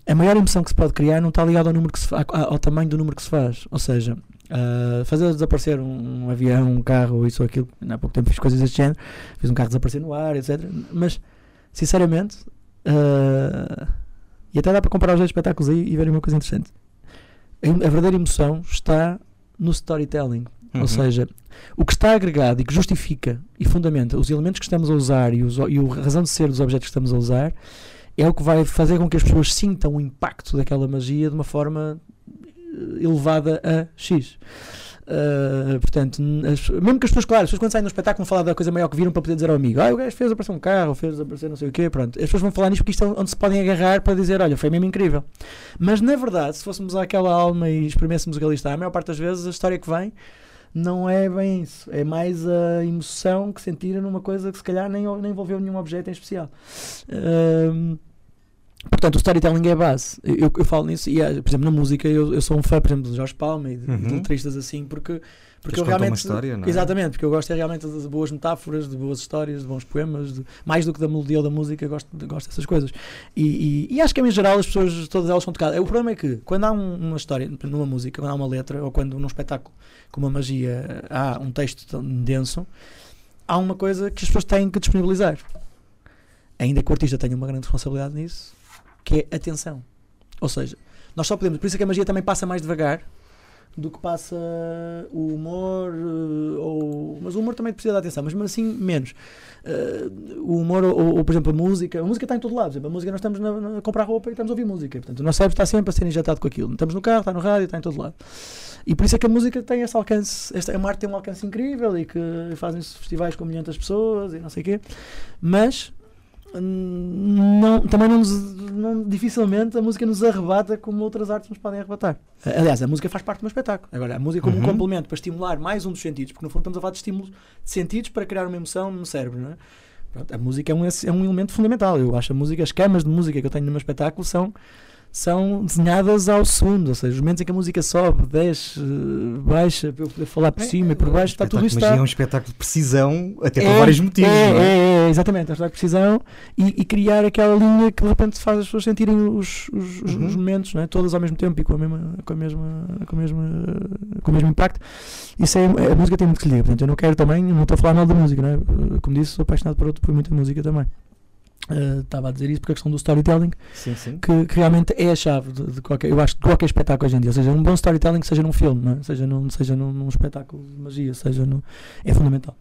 a maior emoção que se pode criar não está ligada ao, número que se ao tamanho do número que se faz. Ou seja, uh, fazer desaparecer um, um, avião, um carro, isso ou aquilo. Há pouco tempo fiz coisas desse género, fiz um carro desaparecer no ar, etc. Mas, sinceramente, Uh, e até dá para comparar os dois espetáculos aí e ver uma coisa interessante. A, a verdadeira emoção está no storytelling. Uhum. Ou seja, o que está agregado e que justifica e fundamenta os elementos que estamos a usar e, os, e a razão de ser dos objetos que estamos a usar é o que vai fazer com que as pessoas sintam o impacto daquela magia de uma forma eh, elevada a X. Uh, portanto, as, mesmo que as pessoas, claro, as pessoas quando saem no espetáculo vão falar da coisa maior que viram para poder dizer ao amigo: Ah, o gajo fez aparecer um carro, fez aparecer não sei o quê. Pronto, as pessoas vão falar nisto porque isto é onde se podem agarrar para dizer: Olha, foi mesmo incrível. Mas na verdade, se fôssemos àquela alma e exprimêssemos o que ali está, a maior parte das vezes a história que vem não é bem isso. É mais a emoção que sentiram numa coisa que se calhar nem, nem envolveu nenhum objeto em especial. Uh, Portanto, o storytelling é a base. Eu, eu falo nisso, e por exemplo, na música, eu, eu sou um fã, por exemplo, de Jorge Palma e de, uhum. de letristas assim, porque, porque eu realmente. Uma história, não é? Exatamente, porque eu gosto é realmente de boas metáforas, de boas histórias, de bons poemas, de, mais do que da melodia ou da música, gosto, gosto dessas coisas. E, e, e, acho que, em geral, as pessoas, todas elas são tocadas. O problema é que, quando há um, uma história, numa música, quando há uma letra, ou quando num espetáculo com uma magia há um texto tão denso, há uma coisa que as pessoas têm que disponibilizar. Ainda que o artista tenha uma grande responsabilidade nisso que é atenção. Ou seja, nós só podemos, por isso é que a magia também passa mais devagar do que passa o humor, eh, ou, mas o humor também precisa de atenção, mas assim menos. Uh, o humor, ou, ou, por exemplo, a música, a música está em todo lado. Exemplo, a música nós estamos na, na, a comprar roupa e estamos a ouvir música. Portanto, o nosso cérebro está sempre a ser injetado com aquilo. Estamos no carro, está no rádio, está em todo lado. E por isso é que a música tem esse alcance, esta, a arte tem um alcance incrível e que fazem-se festivais com milhares de pessoas e não sei o quê. Mas não, também não, nos, não, dificilmente a música nos arrebata como outras artes nos podem arrebatar. Aliás, a música faz parte do meu espetáculo. Agora, a música como uhum. um complemento para estimular mais um dos sentidos, porque no fundo estamos a falar de estímulos de sentidos para criar uma emoção no cérebro, não é? Pronto, a música é um, é um elemento fundamental. Eu acho a música, as camas de música que eu tenho no meu espetáculo são são desenhadas ao segundo, ou seja, os momentos em que a música sobe, desce, baixa, para eu poder falar por é, cima e por baixo, está tudo isso. Mas está... é um espetáculo de precisão, até é, por vários motivos. É, é? é, é, exatamente, é um espetáculo de precisão e, e, criar aquela linha que de repente faz as pessoas sentirem os, os, uhum. os momentos, é? todas ao mesmo tempo e com, a mesma, com, a mesma, com, a mesma, com o mesmo impacto. Isso é, a música tem muito que lhe portanto, eu não quero também, não estou a falar mal da música, não é? como disse, sou apaixonado por, por muita música também. Uh, estava a dizer isso porque a questão do storytelling sim, sim. Que, que, realmente é a chave de, de, qualquer eu acho de qualquer espetáculo hoje em dia ou seja um bom storytelling seja num filme é? seja num seja num, num, espetáculo de magia seja no, é fundamental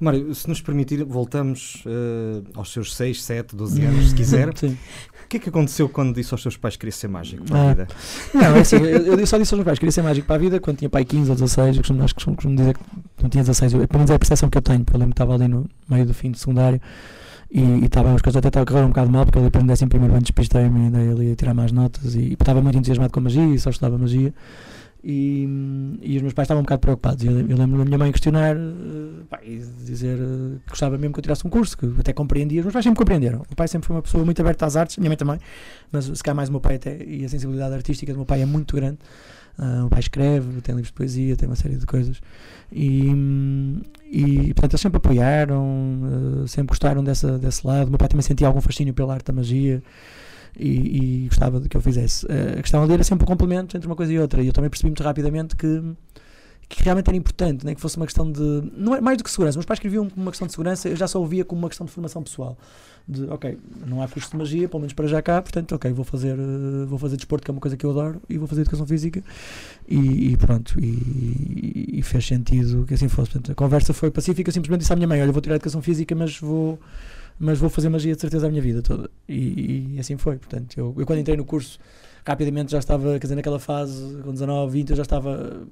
Mário, se nos permitir, voltamos uh, aos seus 6, 7, 12 anos, se quiser. Sim. O que é que aconteceu quando disse aos seus pais que queria ser mágico para ah. a vida? Não, é assim, eu, eu, só disse aos meus pais que queria ser mágico para a vida quando tinha pai 15 ou 16. Eu costumo, acho que costumo dizer que não tinha 16. Eu, pelo menos é a percepção que eu tenho, porque eu lembro que estava ali no meio do fim do secundário e estava as coisas até estavam a correr um bocado mal porque ali depois no décimo primeiro ano despistei-me e andei ali a tirar mais notas e estava muito entusiasmado com a magia e só estudava magia E, e os meus pais estavam um bocado preocupados. Eu, eu lembro da minha mãe questionar eh, pá, e dizer eh, que gostava mesmo que eu tirasse um curso, que eu até compreendia. Os meus pais sempre compreenderam. O pai sempre foi uma pessoa muito aberta às artes, minha mãe também, mas se calhar mais o meu pai até, e a sensibilidade artística do meu pai é muito grande. Ah, o pai escreve, tem livros de poesia, tem uma série de coisas. E, e portanto, eles sempre apoiaram, eh, sempre gostaram dessa, desse lado. O meu pai também sentia algum fascínio pela arte da magia e, e gostava que eu fizesse. Eh, a questão ali era sempre o complemento entre uma coisa e outra. E eu também percebi muito rapidamente que, que realmente era importante, nem que fosse uma questão de. Não é mais do que segurança. Meus pais escreviam como uma questão de segurança, eu já só ouvia como uma questão de formação pessoal. De, ok, não há curso de magia, pelo menos para já cá, portanto, ok, vou fazer, eh, vou fazer desporto, que é uma coisa que eu adoro, e vou fazer educação física, e, e pronto, e, e fez sentido que assim fosse. Portanto, a conversa foi pacífica, eu simplesmente disse à minha mãe: Olha, vou tirar a educação física, mas vou mas vou fazer magia de certeza a minha vida toda. E, e assim foi. Portanto, eu, eu, quando entrei no curso, rapidamente já estava, quer dizer, naquela fase, com 19, 20, eu já estava.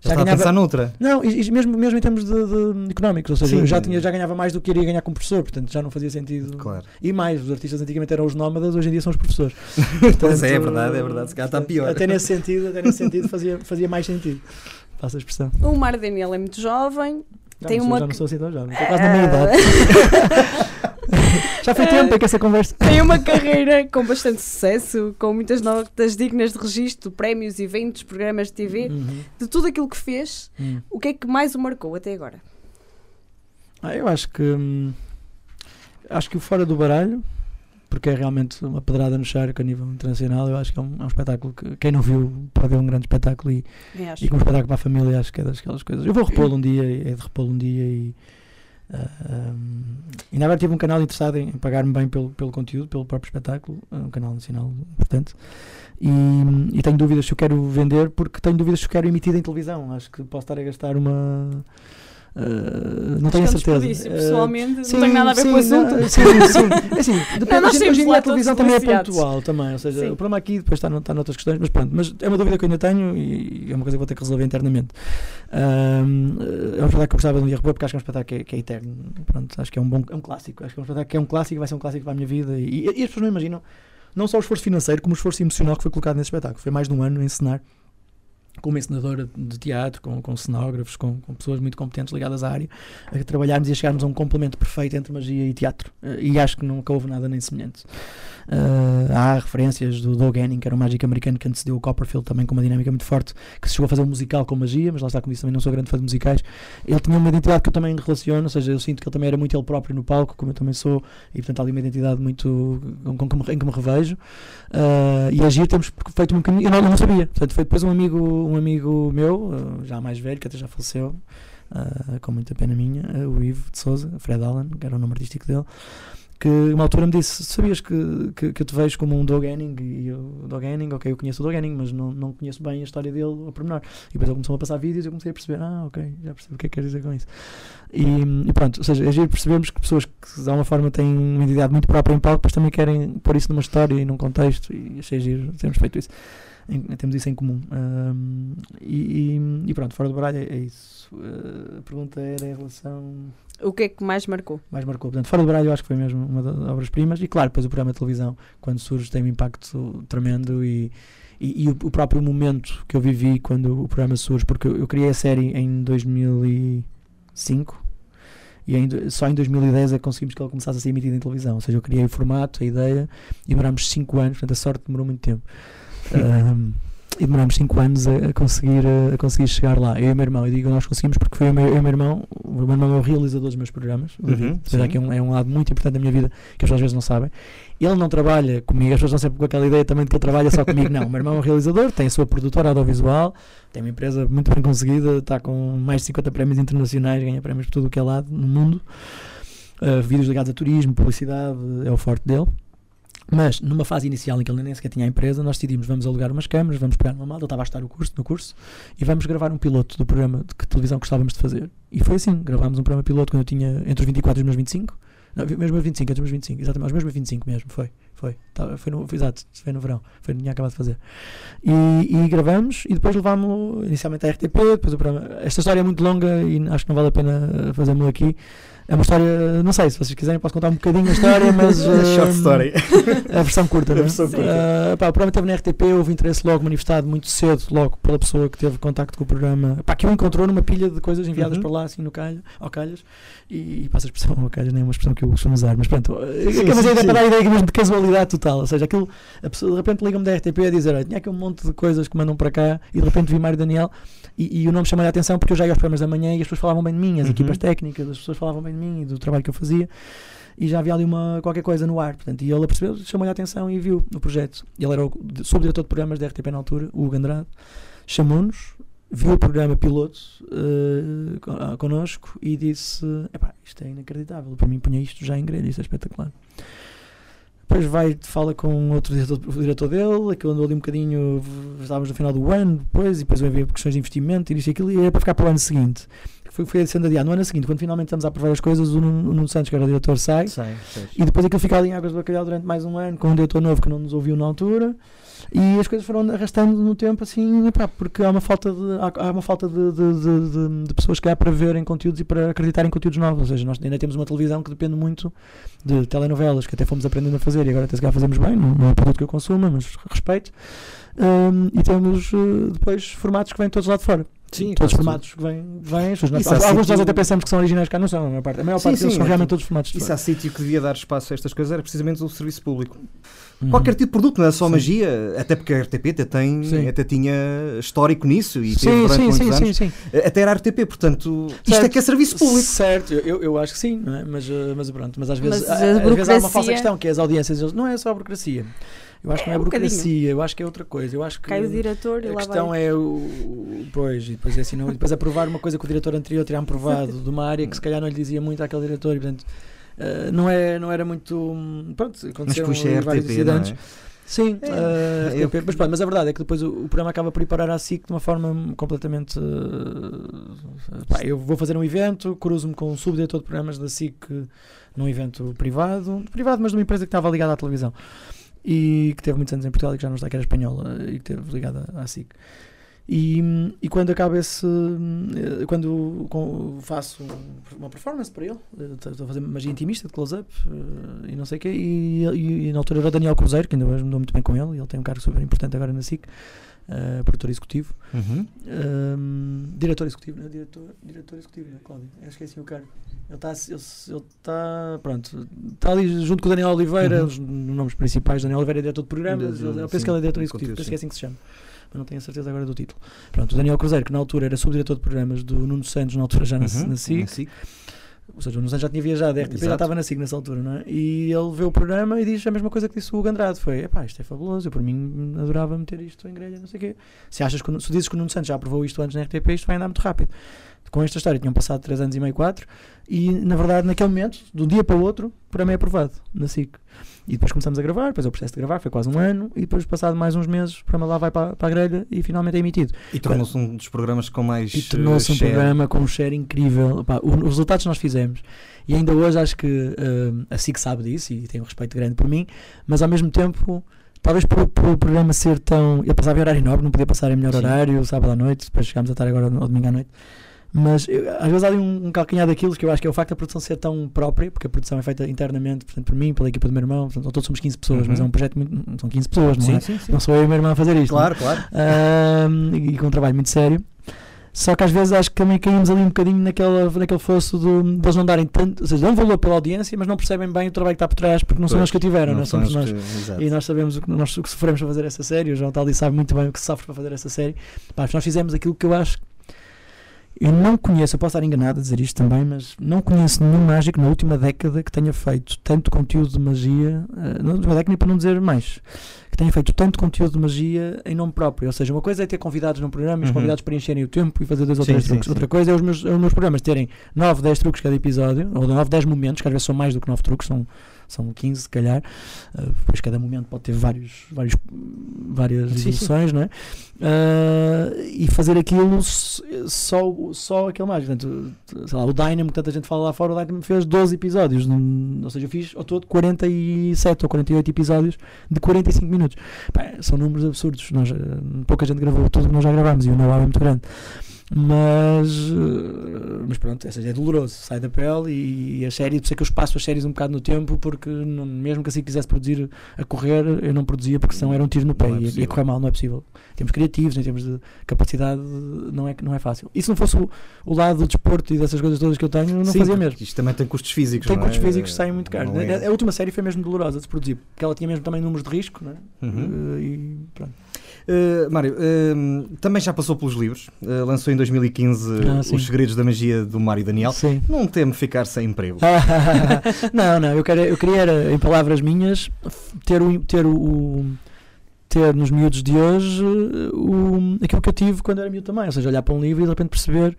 Já, estava a pensar noutra? Não, e, e mesmo, mesmo em termos de, de económicos, ou seja, Sim, eu já, tinha, já ganhava mais do que iria ganhar como professor, portanto já não fazia sentido. Claro. E mais, os artistas antigamente eram os nómadas, hoje em dia são os professores. Portanto, pois é, é verdade, é verdade, se calhar está pior. Até nesse sentido, até nesse sentido fazia, fazia mais sentido. Faço a expressão. O Mar Daniel é muito jovem. Já tem não uma. Sou, já não sou assim tão jovem, estou quase na meia idade. Já foi tempo para que essa conversa. Tem uma carreira com bastante sucesso, com muitas notas dignas de registro, prémios, eventos, programas de TV, Uhum. de tudo aquilo que fez. Hum. O que é que mais o marcou até agora? Ah, eu acho que hum, acho que o fora do baralho, porque é realmente uma pedrada no charco a nível internacional, eu acho que é um, é um espetáculo que quem não viu pode ver um grande espetáculo e, e como espetáculo para a família acho que é daquelas coisas. Eu vou repô-lo um dia, e é de repô-lo um dia e hum, ainda agora tive um canal interessado em pagar-me bem pelo, pelo conteúdo, pelo próprio espetáculo, um canal nacional importante. E, e tenho dúvidas se eu quero vender, porque tenho dúvidas se eu quero emitir em televisão. Acho que posso estar a gastar uma. Ah, não tenho a certeza. Ah, pessoalmente, sim, não tem nada a ver sim, com o assunto. não, sim, sim. É Assim, depende, nós hoje, temos hoje em dia lá a televisão também é pontual também, ou seja, Sim. o problema aqui depois está, está noutras questões, mas pronto, mas é uma dúvida que eu ainda tenho e é uma coisa que vou ter que resolver internamente. Ahm, é um espetáculo que eu gostava de um dia repor porque acho que é um espetáculo que é, que é eterno. Pronto, acho que é um bom é um clássico. Acho que é um espetáculo que é um clássico vai ser um clássico para a minha vida. E, e as pessoas não imaginam não só o esforço financeiro, como o esforço emocional que foi colocado nesse espetáculo. Foi mais de um ano a encenar com uma encenadora de teatro, com, com cenógrafos, com, com pessoas muito competentes ligadas à área, a trabalharmos e a chegarmos a um complemento perfeito entre magia e teatro. Eh, E acho que nunca houve nada nem semelhante. Eh, há referências do Doug Henning, que era um mágico americano que antecedeu o Copperfield, também com uma dinâmica muito forte, que se chegou a fazer um musical com magia, mas lá está, como disse, também não sou grande fã de musicais. Ele tinha uma identidade que eu também relaciono, ou seja, eu sinto que ele também era muito ele próprio no palco, como eu também sou, e portanto há ali uma identidade muito com, em que me revejo. Uh, e agir temos feito um caminho, eu não, eu não sabia. Portanto, foi depois um amigo, um amigo meu, uh, já mais velho, que até já faleceu, uh, com muita pena minha, uh, o Ivo de Souza, Fred Allen, que era o nome artístico dele, que uma altura me disse: Sabias que, que, que eu te vejo como um Doug Henning? E eu, Doug Henning, ok, eu conheço o Doug Henning, mas não, não conheço bem a história dele a pormenor. E depois ele começou a passar vídeos e eu comecei a perceber: Ah, ok, já percebi o que é que quer dizer com isso. E, e pronto, ou seja, é giro percebemos que pessoas que de alguma forma têm uma identidade muito própria em palco, depois também querem pôr isso numa história e num contexto, e achei giro termos feito isso. Em- temos isso em comum. Ahm, e, e- pronto, fora do baralho é, é isso. Ah, a pergunta era em relação. O que é que mais marcou? Mais marcou. Portanto, fora do baralho eu acho que foi mesmo uma das obras-primas. E claro, depois o programa de televisão, quando surge, tem um impacto tremendo e. E, e o, o próprio momento que eu vivi quando o programa surge, porque eu, eu criei a série em 2005 e do- só em 2010 é que conseguimos que ela começasse a ser emitida em televisão. Ou seja, eu criei o formato, a ideia e demorámos 5 anos, portanto a sorte demorou muito tempo. Ahm, e demorámos 5 anos a, a conseguir, a, conseguir chegar lá. Eu e o meu irmão, eu digo nós conseguimos porque foi o meu, eu e o meu irmão, o meu irmão é o realizador dos meus programas. o David. Uhum, aqui é um, é um lado muito importante da minha vida que as pessoas às vezes não sabem. Ele não trabalha comigo, as pessoas estão sempre com aquela ideia também de que ele trabalha só comigo. Não, o meu irmão é um realizador, tem a sua produtora audiovisual, tem uma empresa muito bem conseguida, está com mais de 50 prémios internacionais, ganha prémios por tudo o que é lado no mundo. Uh, vídeos ligados a turismo, publicidade, é o forte dele. Mas numa fase inicial em que ele nem sequer tinha a empresa, nós decidimos vamos alugar umas câmaras, vamos pegar uma malta, ele estava a estar o curso, no curso, e vamos gravar um piloto do programa de que televisão gostávamos de fazer. E foi assim, gravámos um programa piloto quando eu tinha entre os 24 e os meus 25. Não, mesmo aos 25, entre os meus 25, exatamente, aos meus 25 mesmo, foi. Foi, tá, foi no, exato, foi no verão, foi tinha acabado de fazer. E, e gravamos e depois levámos inicialmente à RTP, depois o programa. Esta história é muito longa e acho que não vale a pena fazermos aqui. É uma história, não sei, se vocês quiserem posso contar um bocadinho a história, mas. Short story. A versão curta, não é? A versão curta. Uh, pá, o programa esteve na RTP, houve interesse logo manifestado muito cedo, logo pela pessoa que teve contacto com o programa, pá, que o encontrou numa pilha de coisas enviadas Uhum. para lá, assim, no calho, ao calhas, e, e passa a expressão ao calhas, nem é uma expressão que eu costumo usar, mas pronto, Sim, mas sim, a ideia sim. para dar a ideia mesmo de casualidade total, ou seja, aquilo, a pessoa de repente liga-me da RTP a dizer, olha, tinha aqui um monte de coisas que mandam para cá, e de repente vi Mário Daniel, e, e o nome chamou a atenção porque eu já ia aos programas da manhã e as pessoas falavam bem de mim, as Uhum. equipas técnicas, as pessoas falavam bem de mim e do trabalho que eu fazia e já havia ali uma, qualquer coisa no ar. Portanto, e ele percebeu, chamou-lhe a atenção e viu o projeto. Ele era o de- subdiretor de programas da RTP na altura, o Hugo Andrade, chamou-nos, viu o programa piloto ah, connosco e disse: isto é inacreditável. Para mim, punha isto já em grelha, isto é espetacular. Depois vai, fala com outro diretor, o diretor dele, aquilo andou ali um bocadinho, estávamos no final do ano, depois, e depois havia questões de investimento, e isto e aquilo, e era para ficar para o ano seguinte. Foi, foi sendo adiado. No ano seguinte, quando finalmente estamos a aprovar as coisas, o Nuno, Santos, que era diretor, sai, e depois aquilo fica ali em águas do bacalhau durante mais um ano, com um diretor novo que não nos ouviu na altura, e as coisas foram arrastando no tempo assim, epá, porque há uma falta de, há, há uma falta de, de, de- de- pessoas que há para verem conteúdos e para acreditar em conteúdos novos. Ou seja, nós ainda temos uma televisão que depende muito de telenovelas, que até fomos aprendendo a fazer e agora até se calhar fazemos bem, não, não é um produto que eu consuma, mas respeito. Hum, e temos eh, depois formatos que vêm todos lá de fora. Sim, todos os formatos que vêm. vêm há alguns de nós sítio- até pensamos que são originais cá, não são, a maior parte. A maior Sim, parte deles sim, são é realmente todos formatos Isso há sítio que devia dar espaço a estas coisas, era precisamente o serviço público. Uhum. Qualquer tipo de produto, não é só Sim. magia, até porque a RTP até, tem, Sim. até tinha histórico nisso e teve Sim, durante sim, sim, anos. sim, sim. Até era RTP, portanto, isto Certo. é que é serviço público. Certo, eu, eu acho que sim, não é? mas, eh, mas pronto, mas às vezes, Mas a- a às vezes há uma falsa questão que é as audiências, não é só a burocracia. Eu acho que não é É um bocadinho. burocracia, eu acho que é outra coisa. Eu acho que Cai o diretor e a lá questão vai. é o, Pois, e depois é assim, não, e depois aprovar uma coisa que o diretor anterior tinha aprovado de uma área que se calhar não lhe dizia muito àquele diretor e portanto. eh, não, é, não era muito. hum, Pronto, Mas aconteceram puxa é vários RTP, não incidentes. é? Sim, É, eh, eu- mas, pronto, mas a verdade é que depois o, o programa acaba por ir parar à SIC de uma forma completamente. eh, pá, eu vou fazer um evento, cruzo-me com um subdiretor de programas da SIC num evento privado, privado, mas de uma empresa que estava ligada à televisão e que teve muitos anos em Portugal e que já não está, que era espanhola e que esteve ligada à SIC. E, e quando acaba esse. eh, Quando faço uma performance para ele, eh, estou a fazer magia intimista de close-up eh, e não sei o quê, e, e, e na altura era o Daniel Cruzeiro, que ainda hoje me dou muito bem com ele, e ele tem um cargo super importante agora na SIC, eh, produtor executivo. Uhum. Um, diretor executivo, não é? Diretor, diretor executivo, é, Cláudio. Eu esqueci o cargo. Ele está, ele, ele está, pronto, está ali junto com o Daniel Oliveira, Uhum. os nomes principais. Daniel Oliveira é diretor de programas, eu penso sim, que ele é diretor executivo, penso que é sim. assim que se chama. Mas não tenho a certeza agora do título. Pronto, o Daniel Cruzeiro, que na altura era subdiretor de programas do Nuno Santos, na altura já na, Uhum. na SIC, Na SIC. Ou seja, o Nuno Santos já tinha viajado, RTP já estava na SIC nessa altura, não é? E ele vê o programa e diz a mesma coisa que disse o Hugo Andrade: foi, epá, isto é fabuloso, eu por mim adorava meter isto em grelha, não sei o quê. Se, achas que, se dizes que o Nuno Santos já aprovou isto antes na RTP, isto vai andar muito rápido. Com esta história tinham passado 3 anos e meio, 4, e na verdade, naquele momento, de um dia para o outro, o programa é aprovado na SIC. E depois começamos a gravar, depois é o processo de gravar, foi quase um ano, e depois, passado mais uns meses, o programa lá vai para, para a grelha e finalmente é emitido. E tornou-se um dos programas com mais. E tornou-se um eh, share. programa com um share incrível. Pá, o- os resultados que nós fizemos, e ainda hoje acho que eh, a SIC sabe disso e tem um respeito grande por mim, mas ao mesmo tempo, talvez por, por o programa ser tão. Ele passava em horário nobre, não podia passar em melhor Sim. horário, sábado à noite, depois chegámos a estar agora ao domingo à noite. Mas eu- às vezes há ali um, um calcanhar daquilo que eu acho que é o facto da produção ser tão própria, porque a produção é feita internamente, portanto, por mim, pela equipa do meu irmão, portanto, todos somos 15 pessoas, Uhum. mas é um projeto muito. São 15 pessoas, não Sim, é? sim, sim. Não sou eu e o meu irmão a fazer isto. não é? Claro, claro. Ahm, e com um trabalho muito sério. Só que às vezes acho que também caímos ali um bocadinho naquela, naquele fosso de, de eles não darem tanto, ou seja, dão valor pela audiência, mas não percebem bem o trabalho que está por trás, porque não são Pois, eles que a tiveram, Não nós são somos os nós. que-. E nós sabemos o que, nós, o que sofremos para fazer essa série. O João Taldi sabe muito bem o que se sofre para fazer essa série. Pá, nós fizemos aquilo que eu acho. Eu não conheço, eu posso estar enganado a dizer isto também, mas não conheço nenhum mágico na última década que tenha feito tanto conteúdo de magia, eh, na última década, para não dizer mais, que tenha feito tanto conteúdo de magia em nome próprio. Ou seja, uma coisa é ter convidados num programa e os Uhum. convidados preencherem o tempo e fazer dois ou Sim, três sim, truques. sim. Outra coisa é os meus, é os meus programas terem 9, 10 truques cada episódio, ou 9, 10 momentos, que às vezes são mais do que 9 truques, são são 15 se calhar, uh, depois cada momento pode ter vários, vários, várias Sim, sim. evoluções, não é? Uh, e fazer aquilo só, só aquele mágico. Portanto, sei lá, o Dynamo, que tanta gente fala lá fora, o Dynamo fez 12 episódios, num- ou seja, eu fiz ao todo 47 ou 48 episódios de 45 minutos. Pá, são números absurdos. Nós, eh, pouca gente gravou tudo que nós já gravámos e o know-how é muito grande. Mas, eh, mas pronto, essa é doloroso. Sai da pele e, a série, por isso é que eu espaço as séries um bocado no tempo, porque não- mesmo que assim quisesse produzir a correr, eu não produzia porque senão era um tiro no pé é e ia- correr mal, não é possível. Em termos criativos, em termos de capacidade, não é, não é fácil. E se não fosse o, o lado do desporto e dessas coisas todas que eu tenho, eu não Sim, fazia mesmo. Isto também tem custos físicos. Tem custos é? físicos que saem muito caros. É- A, a última série foi mesmo dolorosa de se produzir, porque ela tinha mesmo também números de risco, não é? Uhum. Eh, e pronto. Uh, Mário, um, também já passou pelos livros. Uh, lançou em 2015 Ah. Os Segredos da Magia do Mário Daniel. Sim. Não teme ficar sem emprego. não, não, eu, quero, eu queria, em palavras minhas, ter, o, ter, o, o- ter nos miúdos de hoje eh, o, aquilo que eu tive quando era miúdo também, ou seja, olhar para um livro e de repente perceber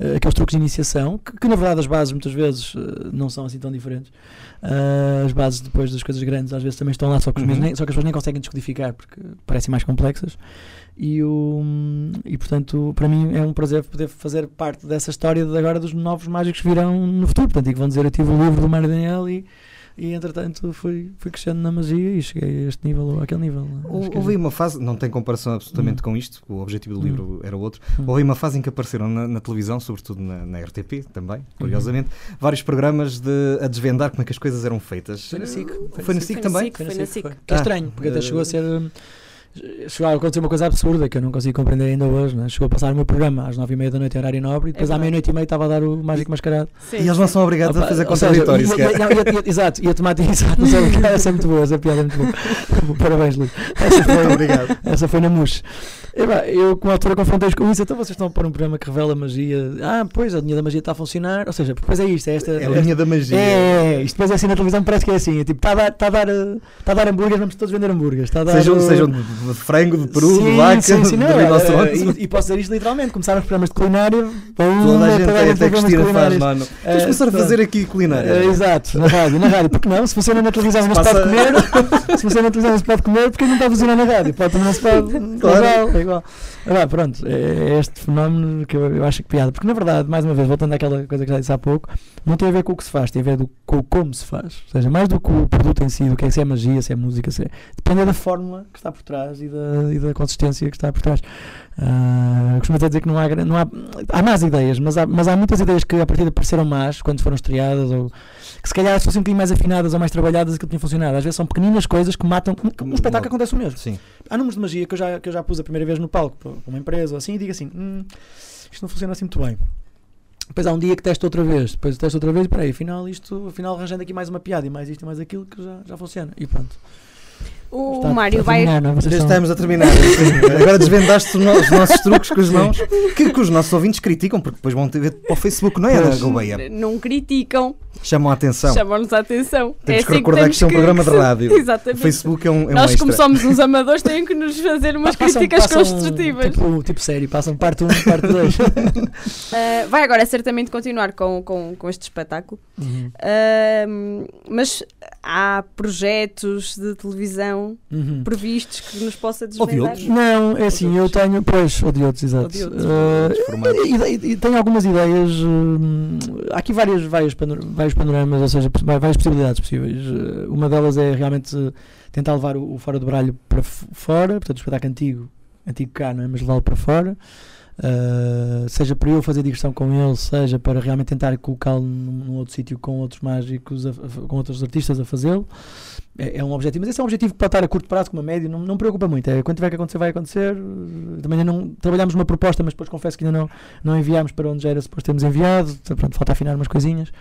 eh, aqueles truques de iniciação, que, que na verdade as bases muitas vezes eh, não são assim tão diferentes. Ah, as bases depois das coisas grandes às vezes também estão lá, só que, Uhum. nem- só que as pessoas nem conseguem descodificar porque parecem mais complexas. E, o, e portanto, para mim é um prazer poder fazer parte dessa história de agora dos novos mágicos que virão no futuro. Portanto, e que vão dizer: Eu tive o livro do Mário Daniel e, e entretanto fui, fui crescendo na magia e cheguei a este nível ou àquele nível. Acho Houve que é- uma fase, não tem comparação absolutamente Hum. com isto, o objetivo do Hum. livro era outro. Hum. Houve aí uma fase em que apareceram na, na televisão, sobretudo na, na RTP também, Uhum. curiosamente, vários programas de, a desvendar como é que as coisas eram feitas. Foi na SIC. Foi na SIC também? Foi na SIC. Que é Ah, estranho, porque até eh, chegou a ser. Chegou a acontecer uma coisa absurda que eu não consigo compreender ainda hoje. Né? Chegou a passar o meu programa às nove e meia da noite em horário nobre e depois É à verdade. meio-noite e meia estava a dar o Mágico Mascarado. Sim, E eles não são obrigados a Opa, fazer ou seja, contraditório sequer. ia- não, ia- ia- Exato, exato, não sei o que, essa é muito boa, essa piada é muito boa. Parabéns, Luís. Essa foi, Muito obrigado. essa foi na. E, pá, eu, com a altura, confrontei-os com isso. Então vocês estão a pôr um programa que revela magia. Ah, pois, a linha da magia está a funcionar. Ou seja, depois é isto, é esta. É a linha da magia. É, é, isto depois é assim na televisão, parece que é assim. É tipo, está a dar, está a dar, eh, está a dar hambúrgueres, vamos todos vender hambúrgueres. Está a dar, Sejam, eh, sejam de frango, de peru, sim, de vaca, sim, sim, de não, rinoceronte. e, e posso dizer isto literalmente. Começaram os programas de culinária. Toda a gente, até a tem programas Cristina faz, não, não. Eh, Temos de começar a fazer aqui culinária. Eh, exato, na rádio, na rádio. Porque não? Se funciona na televisão não se pode comer, se funciona na televisão não se pode comer, porque não está a funcionar na rádio? Pode também não se pode. Claro. É igual, é igual. Ah, pronto, é é este fenómeno que eu, eu acho que piada. Porque na verdade, mais uma vez, voltando àquela coisa que já disse há pouco, não tem a ver com o que se faz, tem a ver do, com como se faz. Ou seja, mais do que o produto em si, do que é, se é magia, se é música, se é. Depende da fórmula que está por trás e da, e da consistência que está por trás. Eu costumo até dizer que não há, não há, há más ideias, mas há, mas há muitas ideias que a partir de pareceram más quando foram estreadas ou que se calhar se fossem um bocadinho mais afinadas ou mais trabalhadas aquilo tinha funcionado. Às vezes são pequeninas coisas que matam. Um espetáculo acontece o mesmo. Sim. Há números de magia que eu já, que eu já pus a primeira vez no palco para uma empresa ou assim e digo assim: "Hum, isto não funciona assim muito bem. Depois há um dia que testo outra vez, depois testo outra vez e peraí, afinal isto, afinal arranjando aqui mais uma piada e mais isto e mais aquilo que já, já funciona. E pronto. O Está- Mário vai. terminar, é? Já estamos a terminar. Agora desvendaste os, no- os nossos truques com as mãos, que, que os nossos ouvintes criticam, porque depois vão ter ver para o Facebook, não é, Ana. Gouveia? Não criticam, Chamam a atenção. chamam-nos a atenção. Temos é que assim recordar que isto é um programa de que se- rádio. Exatamente. O Facebook é um, é um Nós, extra. como somos uns amadores, têm que nos fazer umas Passam- críticas passam, construtivas. Tipo, tipo série, passam parte 1 parte 2. Ah, vai agora certamente continuar com, com, com este espetáculo. Ahm, mas há projetos de televisão Uhum. previstos que nos possa desvendar? Não, é assim, eu tenho. Pois, ou de outros, exato. Formatos. e, tenho algumas ideias. hum, há aqui várias, vários, panor- vários panoramas, ou seja, várias possibilidades possíveis. Eh, uma delas é realmente tentar levar o, o Fora do Baralho para fora, portanto, o espetáculo antigo, antigo cá, não é? Mas levá-lo para fora. Uh, seja para eu fazer digressão com ele, seja para realmente tentar colocá-lo num, num outro sítio com outros mágicos, a- com outros artistas a fazê-lo. É, é um objetivo, mas esse é um objetivo que pode estar a curto prazo, como a médio, não, não me preocupa muito. É, quando tiver que acontecer, vai acontecer. Também não trabalhámos uma proposta, mas depois confesso que ainda não, não enviámos para onde já era suposto termos enviado. Pronto, falta afinar umas coisinhas.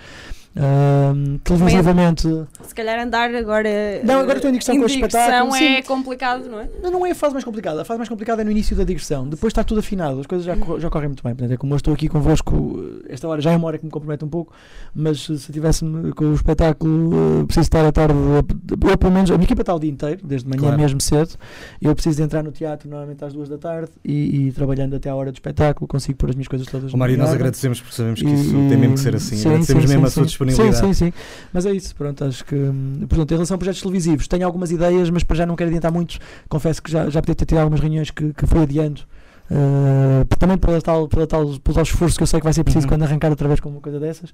Uh, televisivamente. Se calhar andar agora. Não, agora estou em digressão com o digressão espetáculo, é sim. complicado, não é? Não, não é a fase mais complicada. A fase mais complicada é no início da digressão. Depois está tudo afinado, as coisas já, já correm muito bem. Portanto, é como eu estou aqui convosco, esta hora já é uma hora que me compromete um pouco, mas se tivesse com o espetáculo, eh, preciso estar à tarde, a- eu pelo menos, a minha equipa está o dia inteiro, desde manhã Claro. mesmo cedo. Eu preciso de entrar no teatro normalmente às duas da tarde e, e trabalhando até à hora do espetáculo, consigo pôr as minhas coisas todas Mário, nós agradecemos porque sabemos que E- isso tem mesmo que ser assim. sim, agradecemos sim, mesmo sim, a sua sim. Disponibilidade. Sim, sim, sim. Mas é isso, pronto, acho que. hum, Portanto, em relação a projetos televisivos, tenho algumas ideias, mas para já não quero adiantar muito. Confesso que já, já podia ter tido algumas reuniões que, que fui adiando. Uh, também pela tal, pela tal, pelo tal esforço que eu sei que vai ser preciso Uhum. quando arrancar outra vez com uma coisa dessas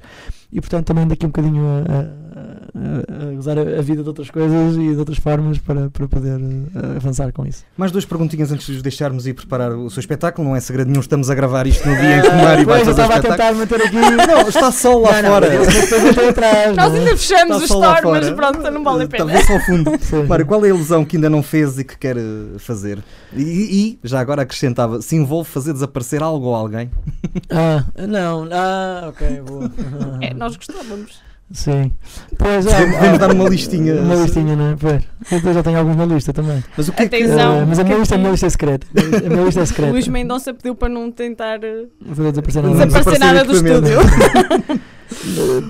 e portanto também daqui um bocadinho a, a, a, a gozar a, a vida de outras coisas e de outras formas para, para poder uh, avançar com isso. Mais duas perguntinhas antes de os deixarmos ir preparar o seu espetáculo. Não é segredo nenhum, estamos a gravar isto no dia em que o Mário vai Pois, eu fazer estava a espetáculo. tentar manter aqui. Não, está sol lá Não, não, fora. atrás, Nós é? ainda fechamos o store, mas pronto, não vale a pena. Talvez ao fundo. Sim. Mário, qual é a ilusão que ainda não fez e que quer eh, fazer? E, e, já agora acrescentava, se envolve fazer desaparecer algo ou alguém? Ah, não, ah, ok, boa. É, nós gostávamos. Sim. Pois é. Podemos- podemos dar uma listinha. Uma listinha, não é? Pois. Eu já tenho alguns na lista também. Mas o que é que... Atenção. Ah, mas a minha que lista, a minha lista é secreta. A minha lista é secreta. Luís Mendonça pediu para não tentar eh, desaparecer nada. desaparecer nada do estúdio.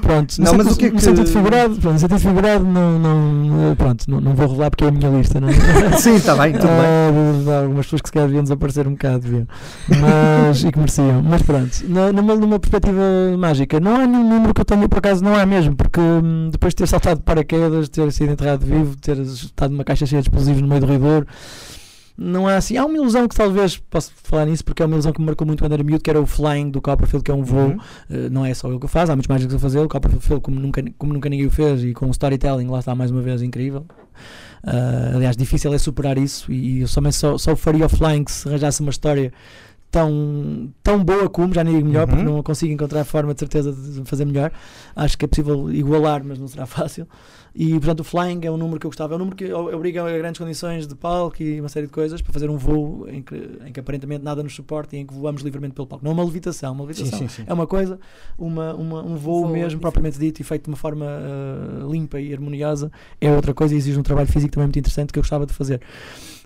Pronto, Não, mas o que é que- sentido figurado, pronto, no sentido figurado não, não, pronto, não, não vou revelar porque é a minha lista, não é? Sim, está bem, tudo bem. Ah, algumas pessoas que se calhar deviam desaparecer um bocado, deviam. Mas, e que mereciam. Mas pronto, numa, numa perspectiva mágica, não há nenhum número que eu tenho, por acaso não há mesmo, porque hum, depois de ter saltado de paraquedas, de ter sido enterrado vivo, ter estado numa caixa cheia de explosivos no meio do ridor, não há assim. Há uma ilusão que talvez posso falar nisso, porque é uma ilusão que me marcou muito quando era miúdo, que era o flying do Copperfield, que é um voo. Uhum. Uh, não é só ele que o faz, há muitos mágicos a fazer. O Copperfield, como nunca, como nunca ninguém o fez, e com o storytelling, lá está mais uma vez incrível. Uh, aliás, difícil é superar isso. E eu somente só, só o faria offline se arranjasse uma história tão, tão boa como, já nem digo melhor, porque Uhum. não consigo encontrar forma de certeza de fazer melhor. Acho que é possível igualar, mas não será fácil. E portanto, o flying é um número que eu gostava. É um número que obriga a grandes condições de palco e uma série de coisas para fazer um voo em que, em que aparentemente nada nos suporta e em que voamos livremente pelo palco. Não é uma levitação, uma Sim, levitação sim, sim. é uma coisa, uma, uma- um voo, Voo mesmo diferente. propriamente dito e feito de uma forma ah, limpa e harmoniosa é outra coisa e exige um trabalho físico também muito interessante que eu gostava de fazer.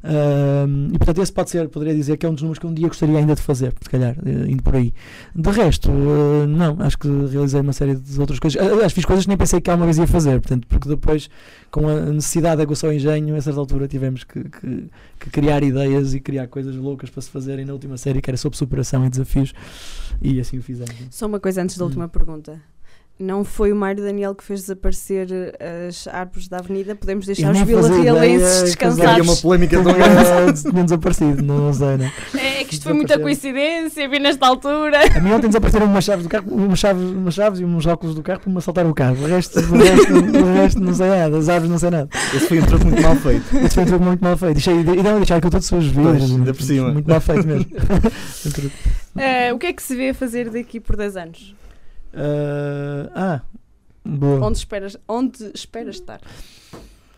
Ahm, e portanto, esse pode ser, poderia dizer que é um dos números que um dia gostaria ainda de fazer, se calhar, eh, indo por aí. De resto, eh, não, acho que realizei uma série de outras coisas. Aliás, fiz coisas que nem pensei que alguma vez ia fazer, portanto, porque depois, com a necessidade de aguçar o engenho, a certa altura tivemos que, que- que criar ideias e criar coisas loucas para se fazerem na última série, que era sobre superação e desafios, e assim o fizemos. Só uma coisa antes da Hum. última pergunta. Não foi o Mário Daniel que fez desaparecer eh, as árvores da avenida? Podemos deixar os nem Vila fazia Realenses ideia que descansados? Havia uma polémica tão grande. Tinha tinha desaparecido, não, não sei, né? É que isto foi muita coincidência, vi nesta altura. A mim ontem desapareceram umas chaves do carro, umas chaves, umas chaves e uns óculos do carro para me assaltar o carro. O resto, o resto, o resto não sei nada, as árvores não sei nada. Esse foi um truque muito mal feito. Esse foi um truque muito mal feito. Deixei, e não deixar que eu todo sujo, viu? Pois, ainda por cima. Muito mal feito mesmo. Eh, o que é que se vê a fazer daqui por 10 anos? Ah, ah, boa. Onde esperas, onde esperas estar?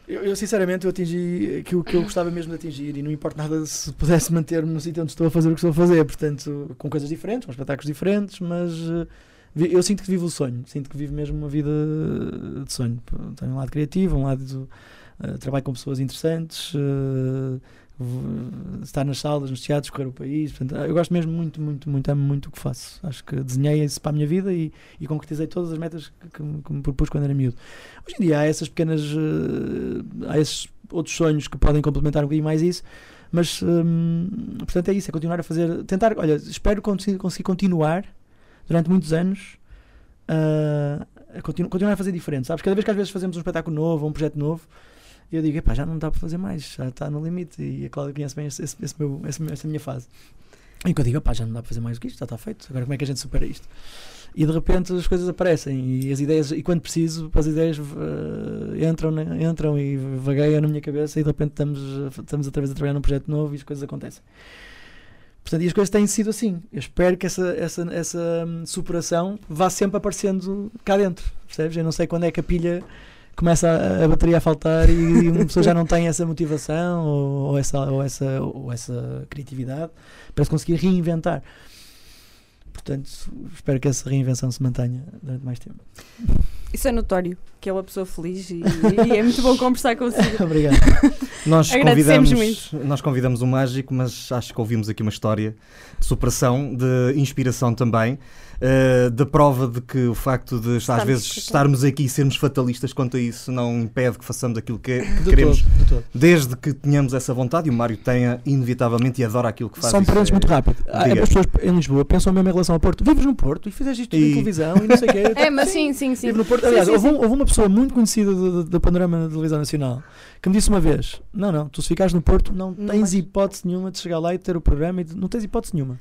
Eu, eu, sinceramente eu atingi aquilo que eu gostava mesmo de atingir e não importa nada se pudesse manter-me no sítio onde estou a fazer o que estou a fazer, portanto, com coisas diferentes, com espetáculos diferentes, mas vi- eu sinto que vivo o sonho, sinto que vivo mesmo uma vida de sonho. Tenho um lado criativo, um lado eh, trabalho com pessoas interessantes, v- estar nas salas, nos teatros, correr o país, portanto, eu gosto mesmo muito, muito, muito, amo muito o que faço. Acho que desenhei isso para a minha vida e, e concretizei todas as metas que, que que me propus quando era miúdo. Hoje em dia há essas pequenas. eh, há esses outros sonhos que podem complementar um bocadinho mais isso, mas hum, portanto é isso, é continuar a fazer. Tentar, olha, espero conseguir, conseguir continuar durante muitos anos continu- continuar a fazer diferente, sabes? Cada vez que às vezes fazemos um espetáculo novo um projeto novo, eu digo, epá, já não dá para fazer mais, já está no limite. E a Cláudia conhece bem esse, esse, esse meu, esse, essa minha fase. Que eu digo, epá, já não dá para fazer mais do que isto, já está feito, agora como é que a gente supera isto? E de repente as coisas aparecem e as ideias, e quando preciso, as ideias eh, entram, entram e vagueiam na minha cabeça e de repente estamos, estamos outra vez a trabalhar num projeto novo e as coisas acontecem. Portanto, e as coisas têm sido assim. Eu espero que essa, essa, essa hum, superação vá sempre aparecendo cá dentro, percebes? Eu não sei quando é que a pilha começa a, a bateria a faltar e uma pessoa já não tem essa motivação ou, ou essa, ou, essa, ou essa criatividade para se conseguir reinventar. Portanto, espero que essa reinvenção se mantenha durante mais tempo. Isso é notório, que é uma pessoa feliz e, e é muito bom conversar consigo. Obrigado. Nós convidamos, nós convidamos o Mágico, mas acho que ouvimos aqui uma história de superação, de inspiração também, eh, da prova de que o facto de às vezes fatalistas. estarmos aqui e sermos fatalistas quanto a isso não impede que façamos aquilo que, que De queremos, todo, de todo. desde que tenhamos essa vontade, e o Mário tenha inevitavelmente e adora aquilo que faz. Só isso parênteses é- muito rápido. Ah, Diga. As pessoas em Lisboa pensam mesmo em relação ao Porto. Vives no Porto e fizeste isto E- em televisão e não sei o quê. É, mas sim, sim, sim. Vivo no Porto. Aliás, sim, houve, sim. houve uma pessoa muito conhecida do panorama da televisão nacional que me disse uma vez: Não, não, tu se ficares no Porto não Não tens vais. hipótese nenhuma de chegar lá e ter o programa e de- não tens hipótese nenhuma.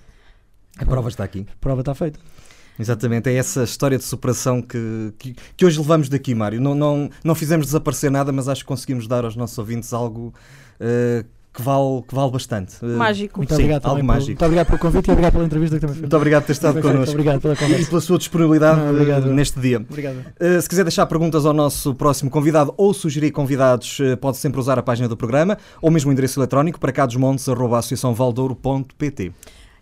A prova está aqui. A prova está feita. Exatamente, é essa história de superação que, que, que hoje levamos daqui, Mário. Não, não, não fizemos desaparecer nada, mas acho que conseguimos dar aos nossos ouvintes algo eh, que, vale, que vale bastante. Eh, Mágico. Muito Sim, obrigado algo pelo- mágico. Muito obrigado pelo convite e obrigado pela entrevista que também foi. Muito obrigado por ter estado connosco Obrigado pela e conversa. pela sua disponibilidade Não, obrigado. eh, neste dia. Obrigado. Uh, se quiser deixar perguntas ao nosso próximo convidado ou sugerir convidados, uh, pode sempre usar a página do programa ou mesmo o endereço eletrónico para cadosmontes.associaçãovaldouro.pt.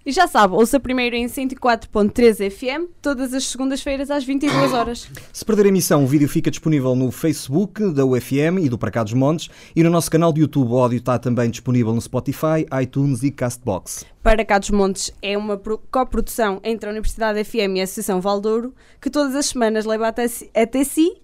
E já sabe, ouça primeiro em 104.3 FM, todas as segundas-feiras às 22 horas. Se perder a emissão, o vídeo fica disponível no Facebook da UFM e do Para Cá dos Montes e no nosso canal de YouTube. O áudio está também disponível no Spotify, iTunes e Castbox. Para Cá dos Montes é uma pro- coprodução entre a Universidade FM e a Associação Valdouro, que todas as semanas leva até si, até si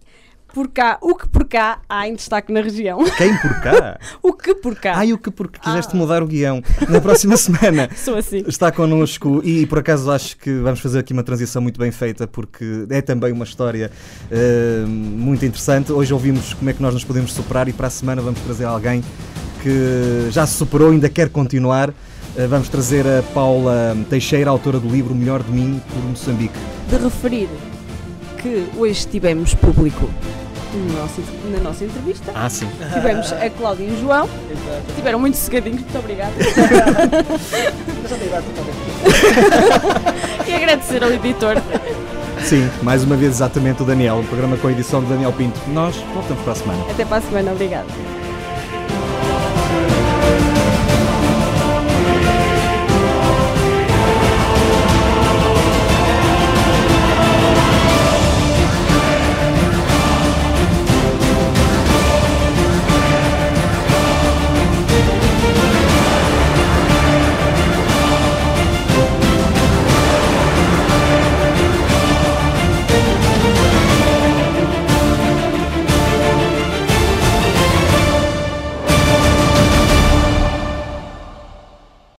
por cá, o que por cá há em destaque na região. Quem por cá? O que por cá? Ai, o que porque quiseste mudar o guião. Na próxima semana Sou assim. está connosco e por acaso acho que vamos fazer aqui uma transição muito bem feita porque é também uma história eh, muito interessante. Hoje ouvimos como é que nós nos podemos superar e para a semana vamos trazer alguém que já se superou e ainda quer continuar. Eh, vamos trazer a Paula Teixeira, autora do livro Melhor de Mim por Moçambique. De referir que hoje tivemos público no nosso- na nossa entrevista. Ah, sim. Tivemos a Cláudia e o João. Tiveram muito cegadinhos, muito obrigada. e agradecer ao editor. Sim, mais uma vez exatamente o Daniel, o programa com a edição de Daniel Pinto. Nós voltamos para a semana. Até para a semana, obrigada.